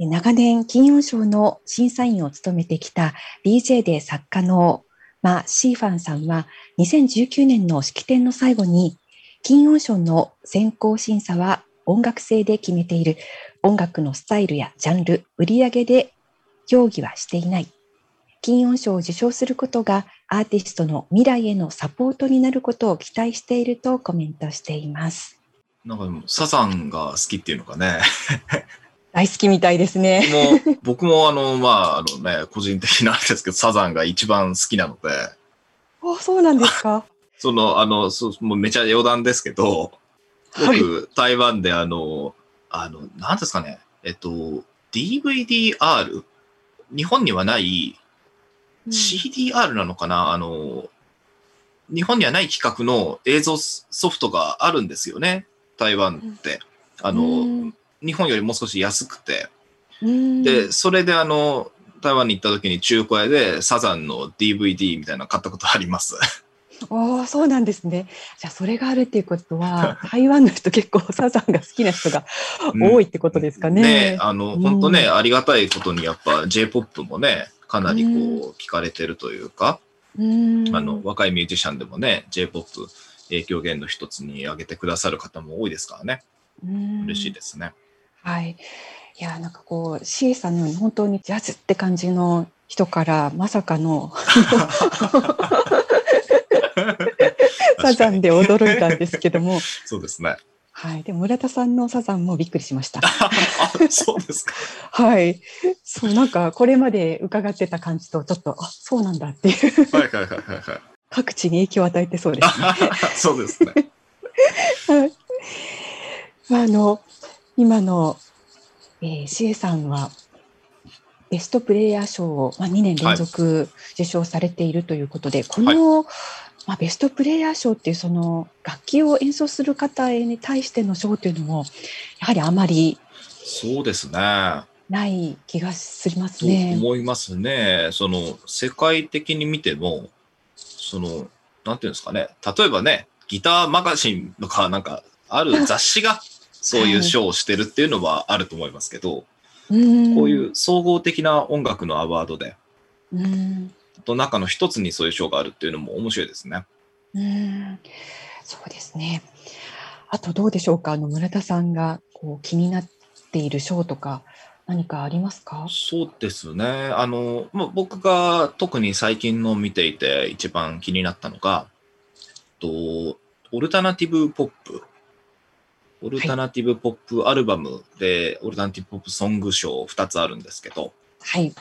え長年、金音賞の審査員を務めてきた DJ で作家のマ・シーファンさんは、2019年の式典の最後に、金音賞の選考審査は音楽性で決めている。音楽のスタイルやジャンル、売り上げで協議はしていない。金音賞を受賞することがアーティストの未来へのサポートになることを期待しているとコメントしています。なんかでもサザンが好きっていうのかね。大好きみたいですね。もう僕もあの、まあ、あのね、個人的なんですけど、サザンが一番好きなので、あ、そうなんですか。[laughs] その、あの、そうもうめちゃ余談ですけど、僕、台湾であの、あの、なんですかね、えっと、DVDR、日本にはない、CDR なのかな？あの、日本にはない企画の映像ソフトがあるんですよね、台湾って。あの、日本よりもう少し安くて。で、それであの、台湾に行った時に中古屋でサザンの DVD みたいなの買ったことあります。ああ、そうなんですね。じゃあ、それがあるっていうことは、[laughs] 台湾の人結構サザンが好きな人が多いってことですかね。ねあの、うん本当ね、ありがたいことにやっぱ J-POP もね、かなりこう、聞かれてるというか、うんあの、若いミュージシャンでもね、J-POP 影響源の一つに挙げてくださる方も多いですからね。うん嬉しいですね。はい。いや、なんかこう、シエさんのように本当にジャズって感じの人から、まさかの [laughs] サザンで驚いたんですけども、そうですね。はい。でも村田さんのサザンもびっくりしました。あ、そうですか。はい。そう、なんかこれまで伺ってた感じとちょっと、あ、そうなんだっていう、はいはいはいはいはい。各地に影響を与えてそうですね。[laughs] そうですね。[laughs] はい。まああの、今の、えー、シエさんは、ベストプレイヤー賞を、まあ、2年連続受賞されているということで、この、まあ、ベストプレイヤー賞っていうその楽器を演奏する方に対しての賞というのもやはりあまりそうですね。ない気がしますとね。思いますね。その、世界的に見ても、その、なんていうんですかね。例えばね、ギターマガジンとか、なんか、ある雑誌がそういう賞をしてるっていうのはあると思いますけど、うんこういう総合的な音楽のアワードで、うんと中の一つにそういう賞があるっていうのも面白いですね。うんそうですね。あとどうでしょうか？あの村田さんがこう気になっている賞とか何かありますか？そうですね。あの、まあ、僕が特に最近の見ていて一番気になったのが、とオルタナティブポップ。オルタナティブポップアルバムで、オルタナティブポップソング賞2つあるんですけど、はい。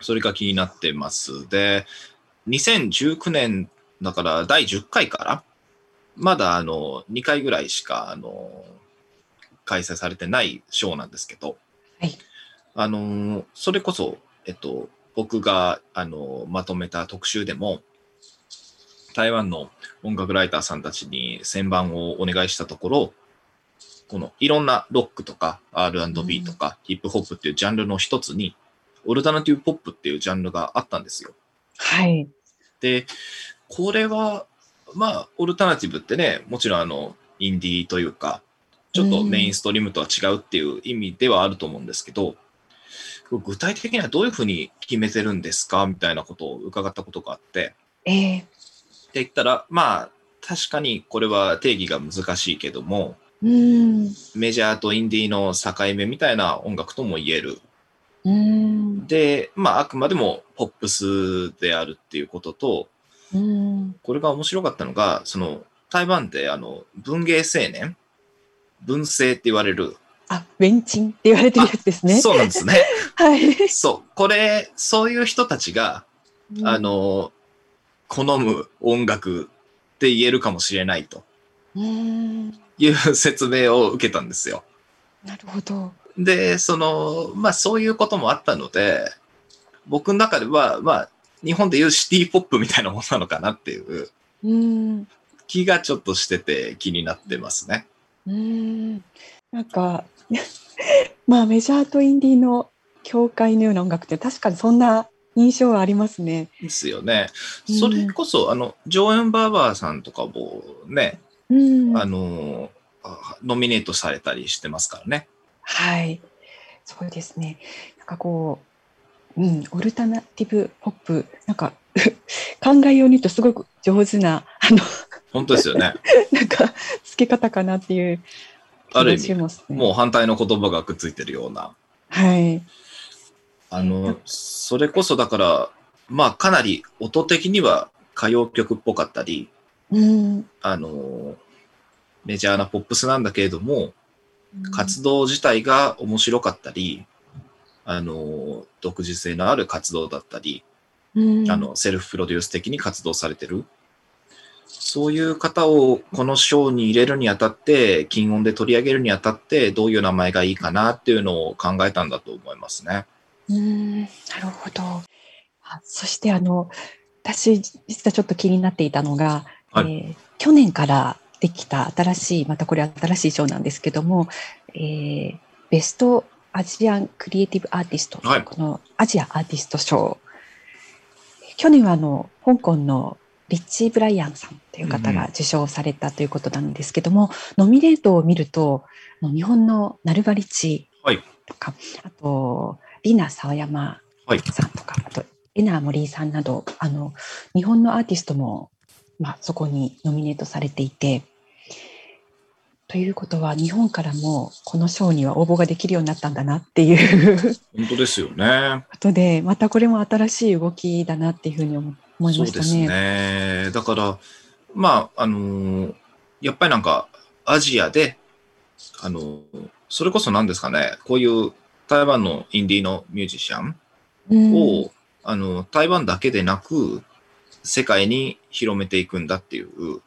それが気になってます。で、2019年だから第10回から、まだあの2回ぐらいしかあの開催されてない賞なんですけど、はいあのそれこそ、えっと、僕があのまとめた特集でも、台湾の音楽ライターさんたちに選番をお願いしたところ、このいろんなロックとか R&B とかヒップホップっていうジャンルの一つに、オルタナティブポップっていうジャンルがあったんですよ。はい。で、これは、まあ、オルタナティブってね、もちろんあの、インディーというか、ちょっとメインストリームとは違うっていう意味ではあると思うんですけど、具体的にはどういうふうに決めてるんですか？みたいなことを伺ったことがあって、えー、って言ったら、まあ、確かにこれは定義が難しいけども、うん。メジャーとインディーの境目みたいな音楽とも言える。うん。で、まあ、あくまでもポップスであるっていうことと、うん。これが面白かったのが、その、台湾であの、文芸青年文青って言われる。あ、ウェンチンって言われてるやつですね。そうなんですね。[laughs] はい。そう。これ、そういう人たちが、あ、の、好む音楽って言えるかもしれないとうん。いう説明を受けたんですよ。なるほど。で、その、まあそういうこともあったので、僕の中では、まあ、日本でいうシティポップみたいなものなのかなっていううん。気がちょっとしてて気になってますね。うん。なんか、[laughs] まあメジャーとインディーの境界のような音楽って確かにそんな印象はありますね。ですよね。うんそれこそ、あの、ジョーエン・バーバーさんとかもね、うん。あの、あノミネートされたりしてますからね。はい。そうですね。なんかこう、うん、オルタナティブポップ、なんか [laughs] 考えようにとすごく上手な、あの、本当ですよね。[laughs] なんか付け方かなっていうある意味。もう反対の言葉がくっついてるような。はい。あの、それこそだから、まあかなり音的には歌謡曲っぽかったり、うん。あの、メジャーなポップスなんだけれども、活動自体が面白かったり、あの、独自性のある活動だったり、うんあの、セルフプロデュース的に活動されてる。そういう方をこの賞に入れるにあたって、金音で取り上げるにあたって、どういう名前がいいかなっていうのを考えたんだと思いますね。うん、なるほど。あそしてあの私実はちょっと気になっていたのが、はい。えー去年からできた新しいまたこれ新しい賞なんですけども、えーベストアジアンクリエイティブアーティスト、はい。このアジアアーティスト賞去年はあの香港のリッチー・ブライアンさんという方うんうん。が受賞されたということなんですけども、ノミネートを見ると日本のナルバリチはい。とか、あとリナ沢山はい。さんとか、あと、エナ森井さんなど、あの、日本のアーティストも、まあ、そこにノミネートされていて、ということは、日本からもこの賞には応募ができるようになったんだなっていう本当ですよね。ことで、またこれも新しい動きだなっていうふうに思思いそうですましたね。ね。だから、まあ、あのーやっぱりなんか、アジアであの、それこそ何ですかね、こういう台湾のインディーのミュージシャンうんを、あの、台湾だけでなく、世界に広めていくんだっていう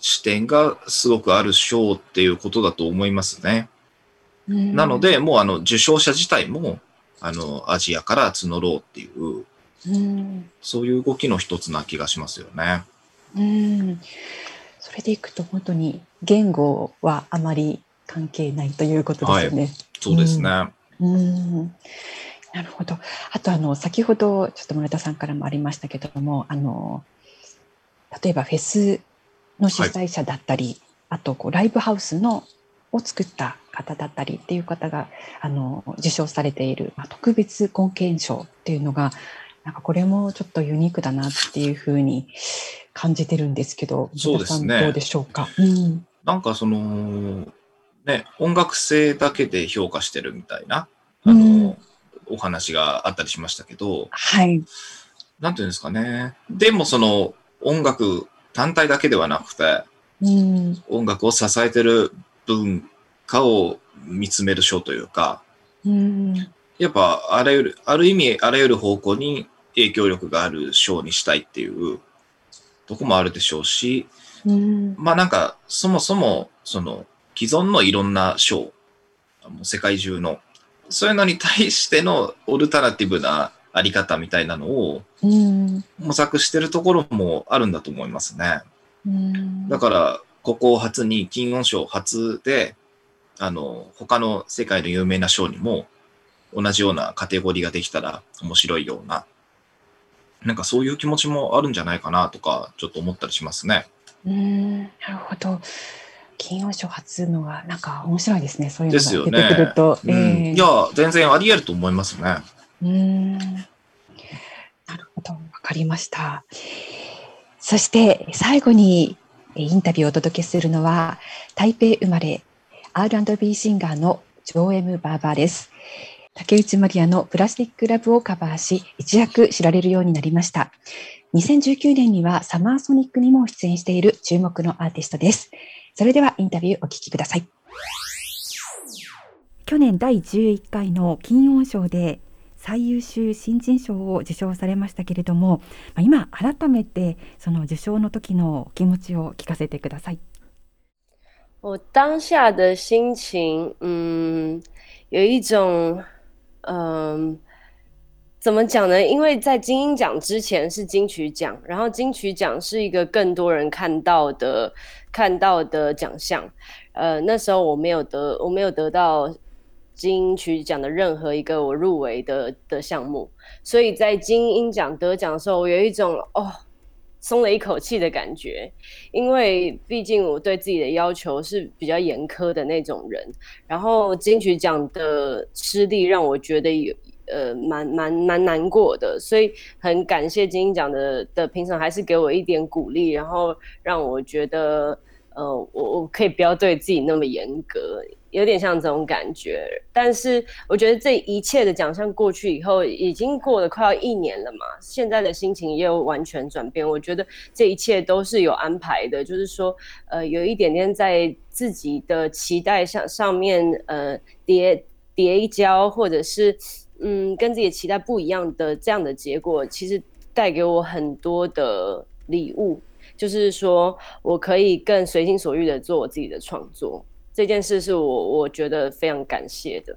視点がすごくある賞っていうことだと思いますね。うんなので、もうあの、受賞者自体も、あの、アジアから募ろうっていう、うんそういう動きの一つな気がしますよね。うんそれでいくと本当に言語はあまり関係ないということですよね。そうですね。うんなるほど。あとあの先ほどちょっと村田さんからもありましたけども、あの例えばフェスの主催者だったり、あとこうライブハウスのを作った方だったりっていう方があの受賞されている、まあ、特別貢献賞っていうのがなんかこれもちょっとユニークだなっていうふうに感じてるんですけど、そうですねどうでしょうか？うんなんかその、ね、音楽性だけで評価してるみたいな、あの、うんお話があったりしましたけど、はい。なんていうんですかね。でもその音楽単体だけではなくて、うん音楽を支えてる文化を見つめる賞というか、うんやっぱあらゆる、ある意味あらゆる方向に影響力がある賞にしたいっていうとこもあるでしょうし、うんまあなんか、そもそも、その、既存のいろんな賞、世界中の、そういうのに対してのオルタナティブなあり方みたいなのをうん模索してるところもあるんだと思いますね。うんだから、ここを初に金音賞初で、あの、他の世界の有名な賞にも同じようなカテゴリーができたら面白いような、なんかそういう気持ちもあるんじゃないかなとか、ちょっと思ったりしますね。うんなるほど。金曜賞初のはなんか面白いですね。そういうですよのが出てくねると。。うんええいや、全然あり得ると思いますね。うんなるほど、わかりました。そして最後にインタビューをお届けするのは台北生まれ R&B シンガーのジョーエム・バーバーです。竹内まりやのプラスティックラブをカバーし一躍知られるようになりました。2019年にはサマーソニックにも出演している注目のアーティストです。それではインタビューお聞きください。去年第11回の金音賞で最優秀新人賞を受賞されましたけれども、まあ今改めてその受賞の時の気持ちを聞かせてください。我当下的心情，嗯，有一种，嗯，怎么讲呢？因为在金鹰奖之前是金曲奖，然后金曲奖是一个更多人看到的看到的奖项。呃，那时候我没有得，我没有得到金曲奖的任何一个我入围的的项目，所以在金鹰奖得奖的时候，我有一种哦松了一口气的感觉。因为毕竟我对自己的要求是比较严苛的那种人，然后金曲奖的失利让我觉得有呃蛮蛮蛮难过的，所以很感谢金鹰奖的的评审还是给我一点鼓励，然后让我觉得呃我我可以不要对自己那么严格，有点像这种感觉。但是我觉得这一切的奖项过去以后，已经过了快要一年了嘛，现在的心情也有完全转变。我觉得这一切都是有安排的，就是说，呃，有一点点在自己的期待上上面，呃，叠叠一跤，或者是嗯，跟自己的期待不一样的这样的结果，其实带给我很多的礼物。就是说我可以更随心所欲的做我自己的创作，这件事是我我觉得非常感谢的。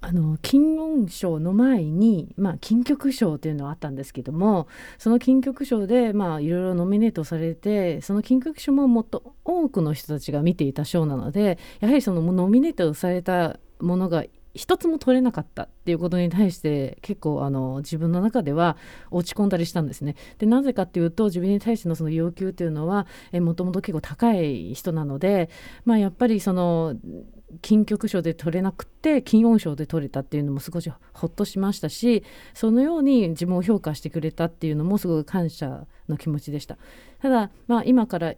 あの金音賞の前に、まあ、金曲賞っていうのはあったんですけどもその金曲賞でまあいろいろノミネートされてその金曲賞ももっと多くの人たちが見ていた賞なのでやはりそのノミネートされたものが一つも取れなかったっていうことに対して結構あの自分の中では落ち込んだりしたんですね。でなぜかっていうと自分に対してのその要求っていうのはもともと結構高い人なので、まあ、やっぱりその金曲賞で取れなくて金音賞で取れたっていうのも少しほっとしましたしそのように自分を評価してくれたっていうのもすごく感謝の気持ちでしたただ、まあ、今から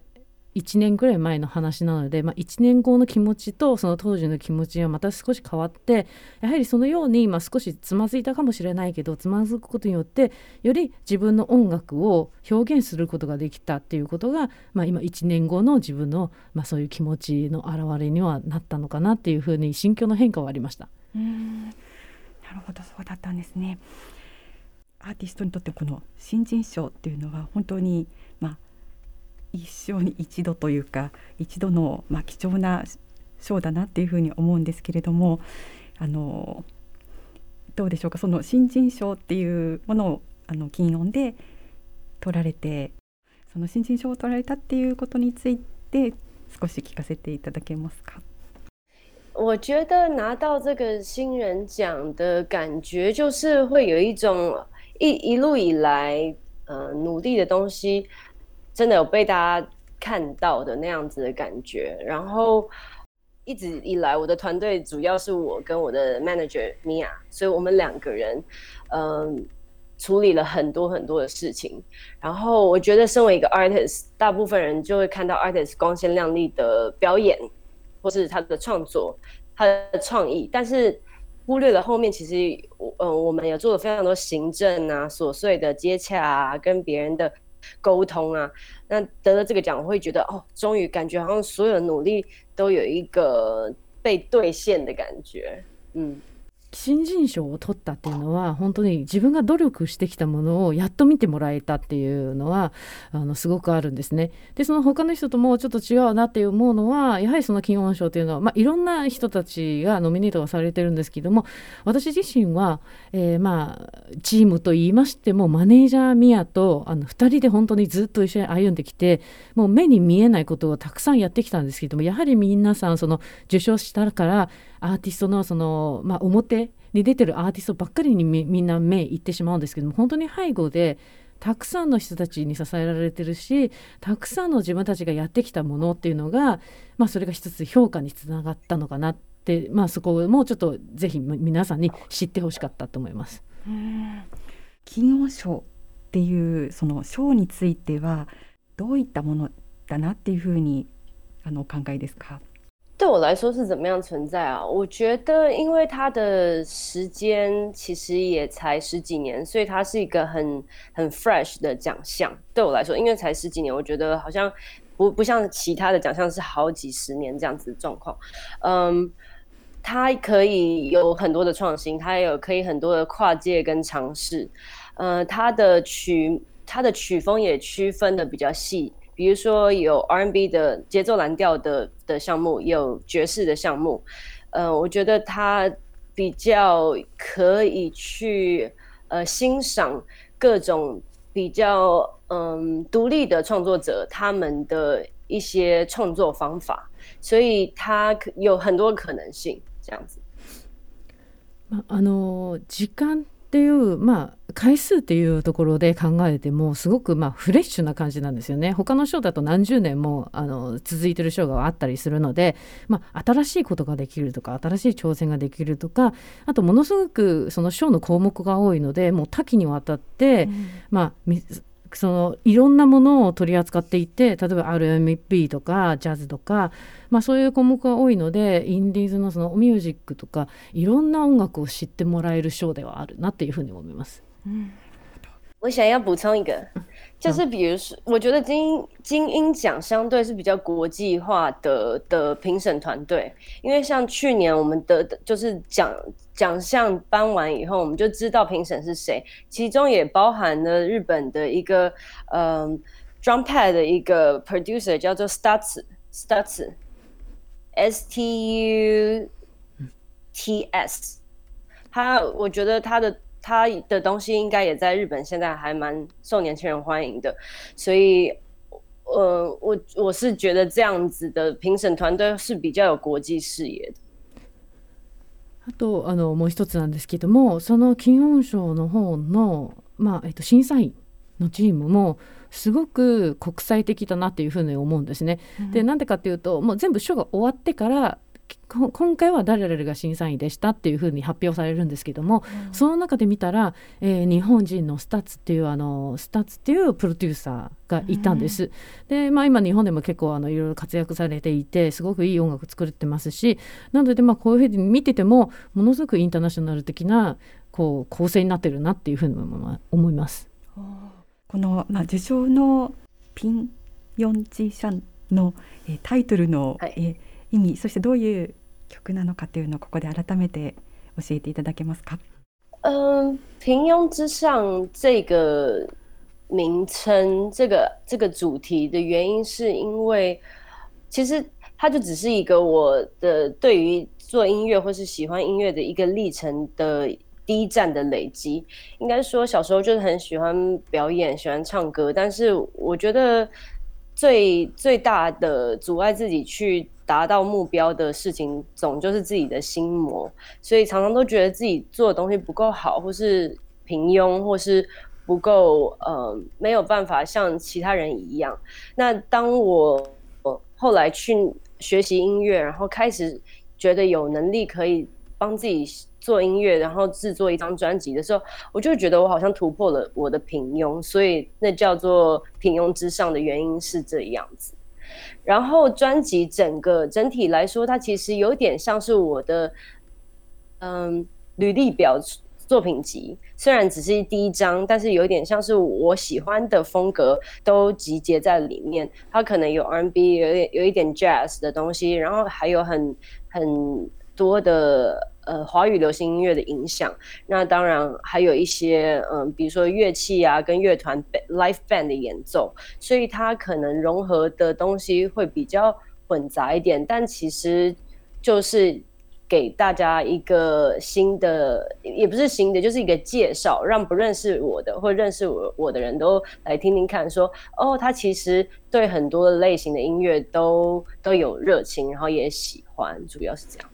1年ぐらい前の話なので、まあ、1年後の気持ちとその当時の気持ちはまた少し変わってやはりそのように、ま、少しつまずいたかもしれないけどつまずくことによってより自分の音楽を表現することができたっていうことが、まあ、今1年後の自分の、まあ、そういう気持ちの表れにはなったのかなっていうふうに心境の変化はありました。うんなるほどそうだったんですね。アーティストにとってこの新人賞っていうのは本当に一生に一度というか一度の、まあ、貴重な賞だなっていうふうに思うんですけれどもあのどうでしょうかその新人賞っていうものをあの金音で取られてその新人賞を取られたっていうことについて少し聞かせていただけますか？我觉得拿到这个新人奖的感觉，就是会有一种一一路以来，呃，努力的东西，真的有被大家看到的那样子的感觉。然后一直以来，我的团队主要是我跟我的 manager Mia，所以我们两个人，嗯，处理了很多很多的事情。然后我觉得，身为一个 artist，大部分人就会看到 artist 光鲜亮丽的表演，或是他的创作、他的创意，但是。忽略了后面，其实我呃，我们也做了非常多行政啊、琐碎的接洽啊、跟别人的沟通啊。那得了这个奖，我会觉得哦，终于感觉好像所有的努力都有一个被兑现的感觉，嗯。新人賞を取ったっていうのは本当に自分が努力してきたものをやっと見てもらえたっていうのはあのすごくあるんですね。でその他の人ともちょっと違うなって思うのはやはりその金音賞っていうのは、まあ、いろんな人たちがノミネートがされてるんですけども私自身は、えー、まあチームといいましてもマネージャーミヤとあの2人で本当にずっと一緒に歩んできてもう目に見えないことをたくさんやってきたんですけどもやはり皆さんその受賞したからアーティストのその、まあ、表に出てるアーティストばっかりにみんな目いってしまうんですけども本当に背後でたくさんの人たちに支えられてるしたくさんの自分たちがやってきたものっていうのが、まあ、それが一つ評価につながったのかなって、まあ、そこもちょっとぜひ皆さんに知ってほしかったと思います。金音賞っていうその賞についてはどういったものだなっていうふうにあのお考えですか？对我来说是怎么样存在啊？我觉得，因为它的时间其实也才十几年，所以它是一个很很 fresh 的奖项。对我来说，因为才十几年，我觉得好像不不像其他的奖项是好几十年这样子的状况。嗯，它可以有很多的创新，它有可以很多的跨界跟尝试。呃，它的曲它的曲风也区分的比较细。比如说有 R&B 的节奏蓝调的的项目，有爵士的项目。呃，我觉得它比较可以去呃欣赏各种比较嗯独立的创作者他们的一些创作方法，所以它有很多可能性这样子。あの時間っていうまあ回数っていうところで考えてもすごくまあフレッシュな感じなんですよね。他の賞だと何十年もあの続いてる賞があったりするので、まあ、新しいことができるとか新しい挑戦ができるとかあとものすごくその賞の項目が多いのでもう多岐にわたって、うん、まあそのいろんなものを取り扱っていて例えば RMB とかジャズとか、まあ、そういう項目が多いのでインディーズのそのミュージックとかいろんな音楽を知ってもらえるショーではあるなっていうふうに思います。嗯，[laughs] 我想要补充一个，就是比如说，我觉得金金鹰奖相对是比较国际化的的评审团队，因为像去年我们的就是奖奖项颁完以后，我们就知道评审是谁，其中也包含了日本的一个嗯 drum pad 的一个 producer 叫做 Stats Stats S T U T S，他我觉得他的。他的东西应该也在日本，现在还蛮受年轻人欢迎的，所以，呃，我我是觉得这样子的评审团队是比较有国际视野的。あとあのもう一つなんですけども、その金音賞の方のまあえっと審査員のチームもすごく国際的だなっていうふうに思うんですね。うん、でなんでかっていうともう全部賞が終わってから今回は誰々が審査員でしたっていうふうに発表されるんですけども、うん、その中で見たら、えー、日本人の STUTS っていうあの STUTS っていうプロデューサーがいたんです。うん、で、まあ、今日本でも結構あのいろいろ活躍されていてすごくいい音楽作ってますしなのでまあこういうふうに見ててもものすごくインターナショナル的なこう構成になってるなっていうふうに思います。この、まあ、受賞のピン・ヨンジシャンの、えー、タイトルの、はい、えー、意味そしてどういう曲なのかというのをここで改めて教えていただけますか。嗯，平庸之上这个名称，这个这个主题的原因，是因为其实它就只是一个我的对于做音乐或是喜欢音乐的一个历程的第一站的累积。应该说，小时候就是很喜欢表演，喜欢唱歌，但是我觉得最最大的阻碍自己去。 达到目标的事情，总就是自己的心魔，所以常常都觉得自己做的东西不够好，或是平庸，或是不够呃没有办法像其他人一样。那当我后来去学习音乐，然后开始觉得有能力可以帮自己做音乐，然后制作一张专辑的时候，我就觉得我好像突破了我的平庸，所以那叫做平庸之上的原因是这样子。然后专辑整个整体来说，它其实有点像是我的，嗯，履历表作品集。虽然只是第一张，但是有点像是我喜欢的风格都集结在里面。它可能有 R&B，有点有一点 Jazz 的东西，然后还有很很多的。呃，华语流行音乐的影响，那当然还有一些，嗯，比如说乐器啊，跟乐团 live band 的演奏，所以它可能融合的东西会比较混杂一点，但其实就是给大家一个新的，也不是新的，就是一个介绍，让不认识我的或认识我我的人都来听听看，说哦，他其实对很多类型的音乐都都有热情，然后也喜欢，主要是这样。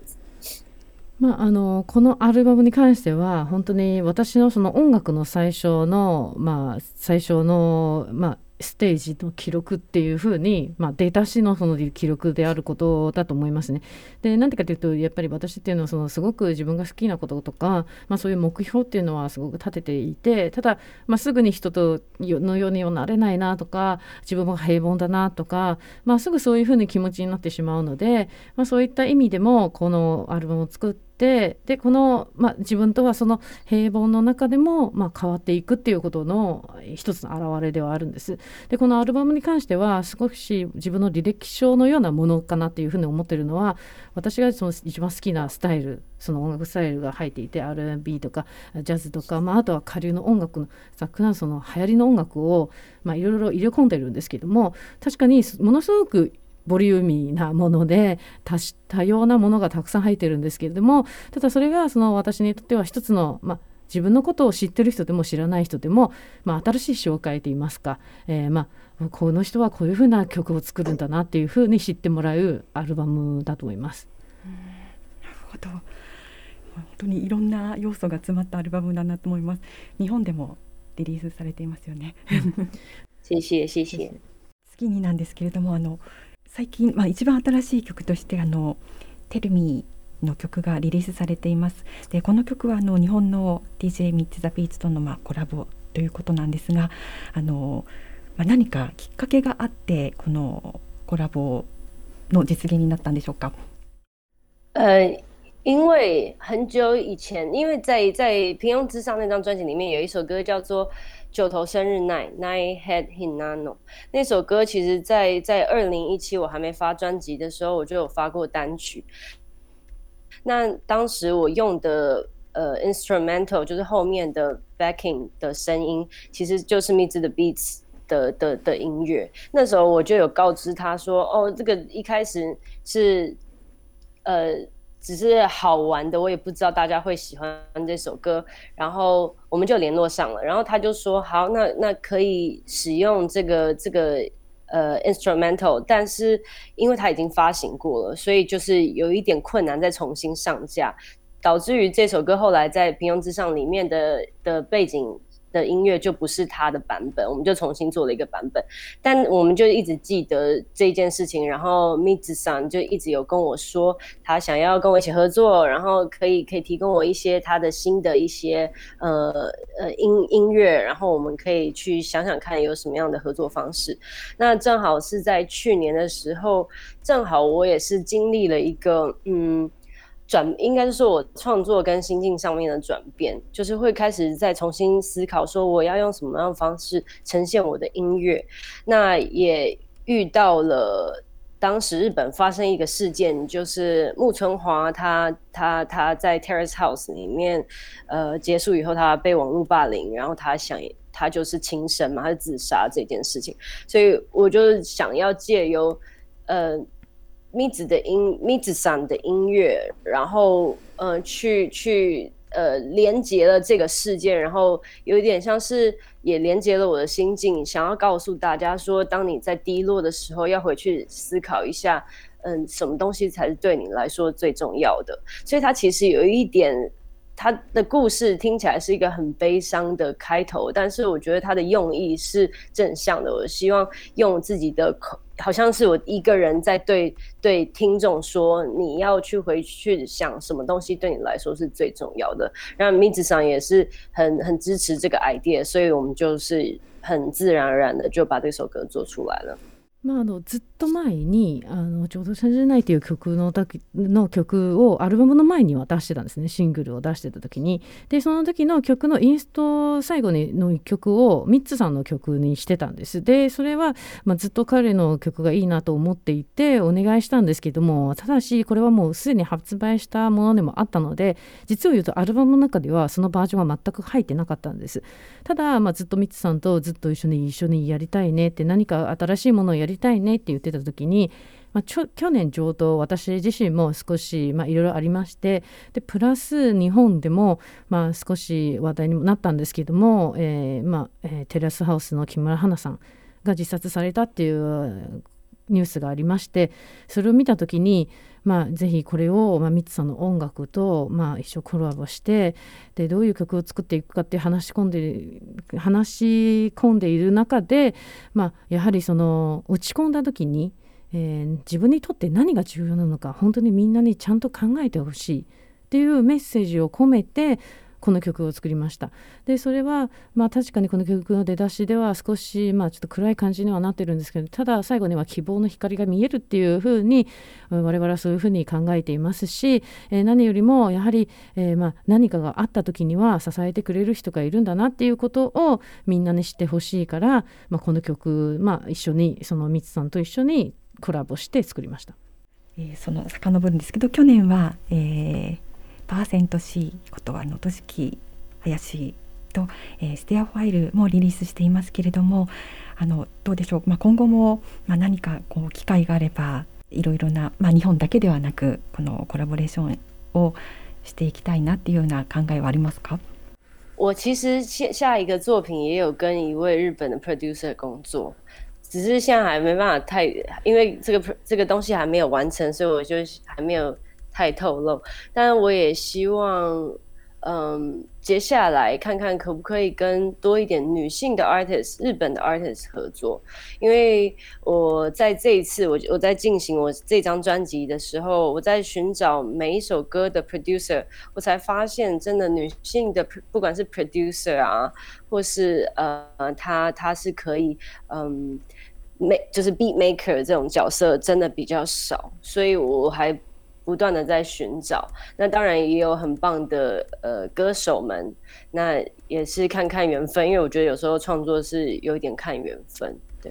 まあ、あのこのアルバムに関しては本当に私のその音楽の最初の、まあ、最初の、まあ、ステージの記録っていうふうに、まあ、出だしのその記録であることだと思いますね。でなんでかというとやっぱり私っていうのはそのすごく自分が好きなこととか、まあ、そういう目標っていうのはすごく立てていてただ、まあ、すぐに人とのようにはなれないなとか自分も平凡だなとか、まあ、すぐそういうふうに気持ちになってしまうので、まあ、そういった意味でもこのアルバムを作ってってでこの、まあ、自分とはその平凡の中でも、まあ、変わっていくっていうことの一つの表れではあるんです。でこのアルバムに関しては少し自分の履歴書のようなものかなっていうふうに思ってるのは私がその一番好きなスタイルその音楽スタイルが入っていて R&B とかジャズとか、まあ、あとは下流の音楽のザックナンその流行りの音楽をいろいろ入れ込んでるんですけども確かにものすごくボリューミーなもので多様なものがたくさん入ってるんですけれどもただそれがその私にとっては一つの、まあ、自分のことを知ってる人でも知らない人でも、まあ、新しい紹介といいますか、えー、まあ、この人はこういうふうな曲を作るんだなっていうふうに知ってもらうアルバムだと思います。なるほど本当にいろんな要素が詰まったアルバムだなと思います。日本でもリリースされていますよね。谢谢谢谢。[laughs] 次になんですけれどもあの最近、まあ、一番新しい曲としてあの「テルミー」の曲がリリースされていますでこの曲はあの日本の DJ ミッツ・ザ・ビーツとのまあコラボということなんですがあの、まあ、何かきっかけがあってこのコラボの実現になったんでしょうか？呃，因为很久以前，因为在在《平庸之上》那张专辑里面有一首歌叫做。九头生日 night night head hinano 那首歌，其实，在在二零一七我还没发专辑的时候，我就有发过单曲。那当时我用的呃 instrumental 就是后面的 backing 的声音，其实就是蜜汁的 beats 的的的音乐。那时候我就有告知他说，哦，这个一开始是呃。只是好玩的，我也不知道大家会喜欢这首歌，然后我们就联络上了，然后他就说好，那那可以使用这个这个呃 instrumental，但是因为它已经发行过了，所以就是有一点困难再重新上架，导致于这首歌后来在平庸之上里面的的背景。的音乐就不是他的版本，我们就重新做了一个版本。但我们就一直记得这件事情，然后 Miz 桑就一直有跟我说，他想要跟我一起合作，然后可以可以提供我一些他的新的一些呃呃音音乐，然后我们可以去想想看有什么样的合作方式。那正好是在去年的时候，正好我也是经历了一个嗯。转应该是说我创作跟心境上面的转变，就是会开始再重新思考，说我要用什么样的方式呈现我的音乐。那也遇到了当时日本发生一个事件，就是木村华他他他在 Terrace House 里面，呃，结束以后他被网络霸凌，然后他想他就是轻生嘛，他自杀这件事情，所以我就想要借由呃。咪子的音，咪子上的音乐，然后呃，去去呃，连接了这个事件，然后有一点像是也连接了我的心境，想要告诉大家说，当你在低落的时候，要回去思考一下，嗯，什么东西才是对你来说最重要的。所以它其实有一点，他的故事听起来是一个很悲伤的开头，但是我觉得他的用意是正向的。我希望用自己的口。好像是我一个人在对对听众说，你要去回去想什么东西对你来说是最重要的。然后米子上也是很很支持这个 idea，所以我们就是很自然而然的就把这首歌做出来了。まあ、あのずっと前にあのちょうど「チャンジない」っていう曲のの曲をアルバムの前には出してたんですね。シングルを出してた時に。でその時の曲のインスト最後にの曲をミッツさんの曲にしてたんです。でそれは、まあ、ずっと彼の曲がいいなと思っていてお願いしたんですけどもただしこれはもうすでに発売したものでもあったので実を言うとアルバムの中ではそのバージョンは全く入ってなかったんです。ただ、まあ、ずっとミッツさんとずっと一緒に一緒にやりたいねって何か新しいものをやりりたいねって言ってた時に、まあ、去年上等私自身も少しいろいろありましてでプラス日本でも、まあ、少し話題にもなったんですけども、えーまあえー、テラスハウスの木村花さんが自殺されたっていうニュースがありましてそれを見た時に、まあ、ぜひこれを、まあ、ミツさんの音楽と、まあ、一緒コラボしてでどういう曲を作っていくかって話し込んで話し込んでいる中で、まあ、やはりその落ち込んだ時に、えー、自分にとって何が重要なのか本当にみんなにちゃんと考えてほしいっていうメッセージを込めてこの曲を作りましたでそれはまあ確かにこの曲の出だしでは少しまあちょっと暗い感じにはなってるんですけどただ最後には希望の光が見えるっていうふうに我々はそういうふうに考えていますし、えー、何よりもやはり、えー、まあ何かがあった時には支えてくれる人がいるんだなっていうことをみんなに知ってほしいから、まあ、この曲、まあ、一緒にそのミツさんと一緒にコラボして作りました。えー、その遡るんですけど去年は、えー、パーセント C ことは能登敷林と、えー、ステアファイルもリリースしていますけれどもあのどうでしょう、まあ、今後も、まあ、何かこう機会があればいろいろな、まあ、日本だけではなくこのコラボレーションをしていきたいなっていうような考えはありますか？我其实下下一个作品也有跟一位日本的 producer 工作，只是现在还没办法太，因为这个这个东西还没有完成，所以我就还没有太透露，但我也希望，嗯，接下来看看可不可以跟多一点女性的 artist、日本的 artist 合作，因为我在这一次，我我在进行我这张专辑的时候，我在寻找每一首歌的 producer，我才发现，真的女性的不管是 producer 啊，或是呃，她她是可以，嗯美就是 beat maker 这种角色真的比较少，所以我还。不断的在寻找，那当然也有很棒的呃歌手们，那也是看看缘分，因为我觉得有时候创作是有一点看缘分，对。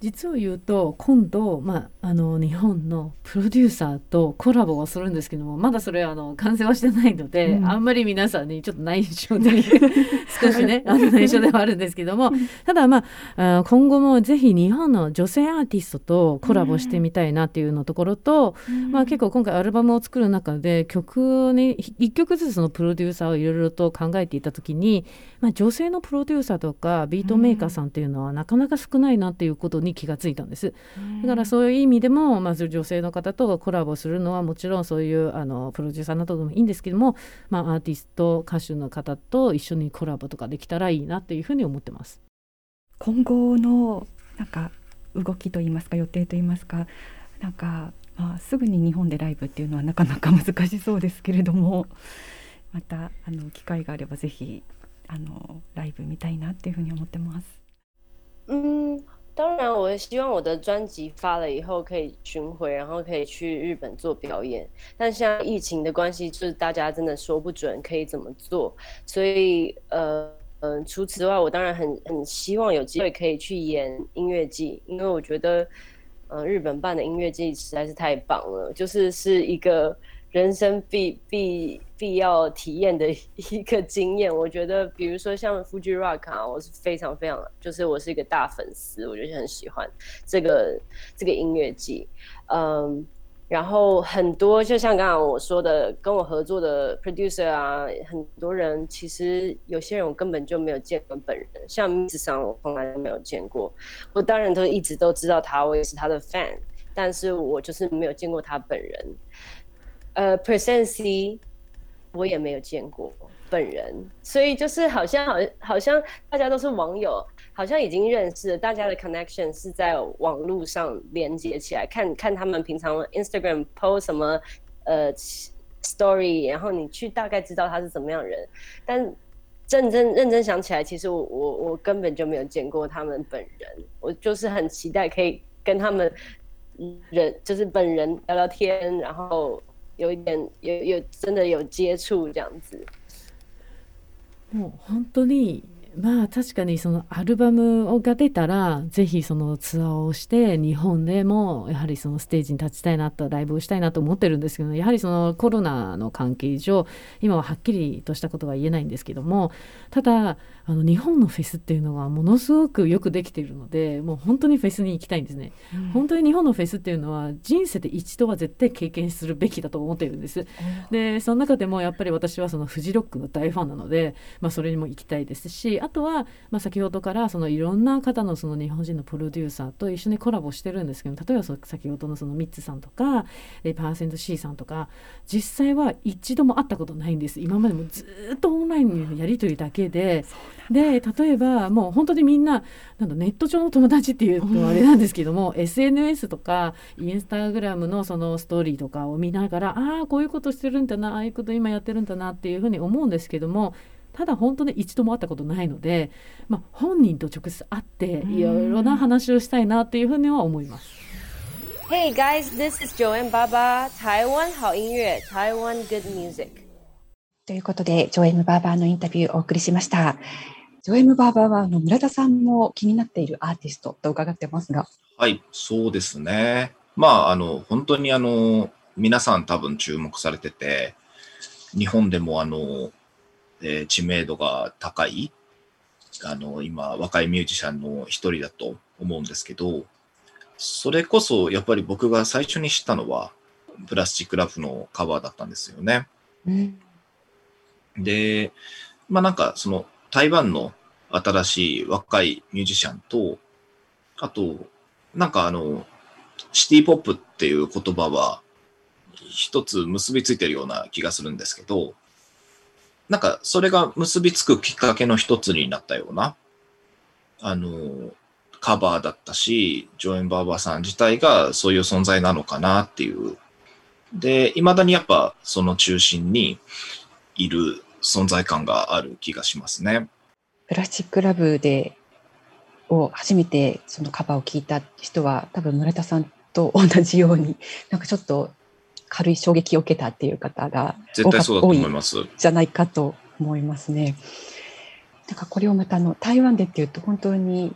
実を言うと今度、まあ、あの日本のプロデューサーとコラボをするんですけどもまだそれはあの完成はしてないので、うん、あんまり皆さんにちょっと内緒で [laughs] 少しねあの内緒ではあるんですけどもただまあ今後もぜひ日本の女性アーティストとコラボしてみたいなっていうのところと、うん、まあ、結構今回アルバムを作る中で曲に1曲ずつのプロデューサーをいろいろと考えていた時に、まあ、女性のプロデューサーとかビートメーカーさんっていうのはなかなか少ないなっていうことにに気がついたんです。だからそういう意味でもまず女性の方とコラボするのはもちろんそういうあのプロデューサーなどでもいいんですけども、まあ、アーティスト歌手の方と一緒にコラボとかできたらいいなというふうに思ってます。今後のなんか動きといいますか予定といいますかなんか、まあ、すぐに日本でライブっていうのはなかなか難しそうですけれどもまたあの機会があればぜひあのライブ見たいなっていうふうに思ってます。嗯，当然，我希望我的专辑发了以后可以巡回，然后可以去日本做表演。但像疫情的关系，就是大家真的说不准可以怎么做，所以呃嗯、呃，除此之外，我当然很很希望有机会可以去演音乐季，因为我觉得呃日本办的音乐季实在是太棒了，就是是一个。 人生必必必要体验的一个经验，我觉得，比如说像 Fuji Rock 啊，我是非常非常，就是我是一个大粉丝，我就是很喜欢这个这个音乐季，嗯，然后很多就像刚刚我说的，跟我合作的 producer 啊，很多人其实有些人我根本就没有见过本人，像 Miss 上我从来都没有见过，我当然都一直都知道他，我也是他的 fan，但是我就是没有见过他本人。呃，Percent C 我也没有见过本人，所以就是好像好好像大家都是网友，好像已经认识，大家的 connection 是在网络上连接起来，看看他们平常 Instagram post 什么呃 story，然后你去大概知道他是怎么样人，但认真认真想起来，其实我我我根本就没有见过他们本人，我就是很期待可以跟他们人就是本人聊聊天，然后。有一点有有真的有接触这样子。もう本当に まあ確かにそのアルバムが出たらぜひそのツアーをして日本でもやはりそのステージに立ちたいなとライブをしたいなと思ってるんですけどやはりそのコロナの関係上今ははっきりとしたことは言えないんですけどもただあの日本のフェスっていうのはものすごくよくできているのでもう本当にフェスに行きたいんですね、うん、本当に日本のフェスっていうのは人生で一度は絶対経験するべきだと思っているんです、うん、でその中でもやっぱり私はそのフジロックの大ファンなので、まあ、それにも行きたいですしあとは、まあ、先ほどからそのいろんな方のその日本人のプロデューサーと一緒にコラボしてるんですけど例えばそ先ほどのそのミッツさんとかパーセント C さんとか実際は一度も会ったことないんです。今までもずっとオンラインのやり取りだけで。で例えばもう本当にみんななんだネット上の友達っていうとあれなんですけども、うん、SNS とかインスタグラムのそのストーリーとかを見ながらああこういうことしてるんだなああいうこと今やってるんだなっていうふうに思うんですけどもただ本当に一度も会ったことないので、まあ、本人と直接会っていろいろな話をしたいなっていうふうには思います。Hey guys, this is Joanne Baba. 台湾好音乐、台湾 good music. ということで、ジョエム・バーバーのインタビューをお送りしました。ジョエム・バーバーはあの村田さんも気になっているアーティストと伺ってますが。はい、そうですね。まあ、あの、本当にあの、皆さん多分注目されてて、日本でもあの、えー、知名度が高い、あの、今、若いミュージシャンの一人だと思うんですけど、それこそ、やっぱり僕が最初に知ったのは、プラスチックラフのカバーだったんですよね。うん、で、まあなんか、その、台湾の新しい若いミュージシャンと、あと、なんかあの、シティポップっていう言葉は、一つ結びついてるような気がするんですけど、なんか、それが結びつくきっかけの一つになったような、あの、カバーだったし、ジョエン・バーバーさん自体がそういう存在なのかなっていう。で、未だにやっぱその中心にいる存在感がある気がしますね。プラスチックラブでを初めてそのカバーを聞いた人は多分村田さんと同じようになんかちょっと軽い衝撃を受けたっていう方が絶対そうだと思いますじゃないかと思いますね。なんかこれをまたあの台湾でっていうと本当に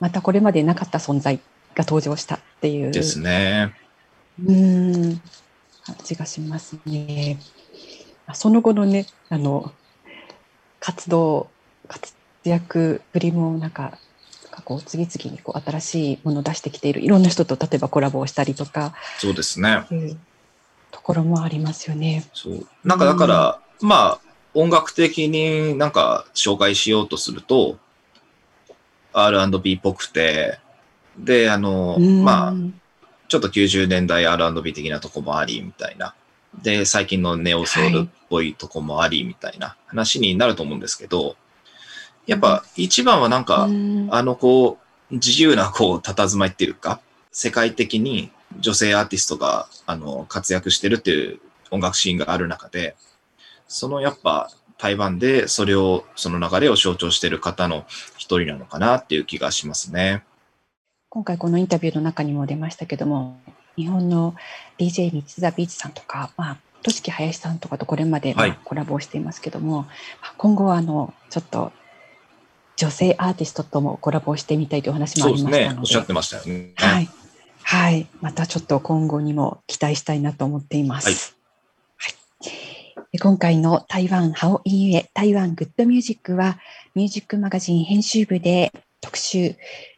またこれまでなかった存在が登場したっていうですね。うん感じがしますね。その後のねあの活動活躍ぶりもなんかこう次々にこう新しいものを出してきているいろんな人と例えばコラボをしたりとかそうですね、ところもありますよね。そう。なんかだから、うん、まあ音楽的になんか紹介しようとすると R&B っぽくてで、あの、うん。まあ、ちょっと90年代 R&B 的なとこもあり、みたいな。で、最近のネオソウルっぽいとこもあり、みたいな話になると思うんですけど、やっぱ一番はなんか、うん。あの、こう、自由な、こう、佇まいっていうか、世界的に女性アーティストが、あの、活躍してるっていう音楽シーンがある中で、そのやっぱ台湾でそれを、その流れを象徴してる方の一人なのかなっていう気がしますね。今回このインタビューの中にも出ましたけども日本の DJ 三ツザビーチさんとか、まあ、としき林さんとかとこれまでコラボをしていますけども、まあ今後はあのちょっと女性アーティストともコラボをしてみたいというお話もあ。りましたのでおっしゃってましたよね。はい、はい、またちょっと今後にも期待したいなと思っています。はい。で今回の台湾ハオインエ台湾グッドミュージックはミュージックマガジン編集部で特集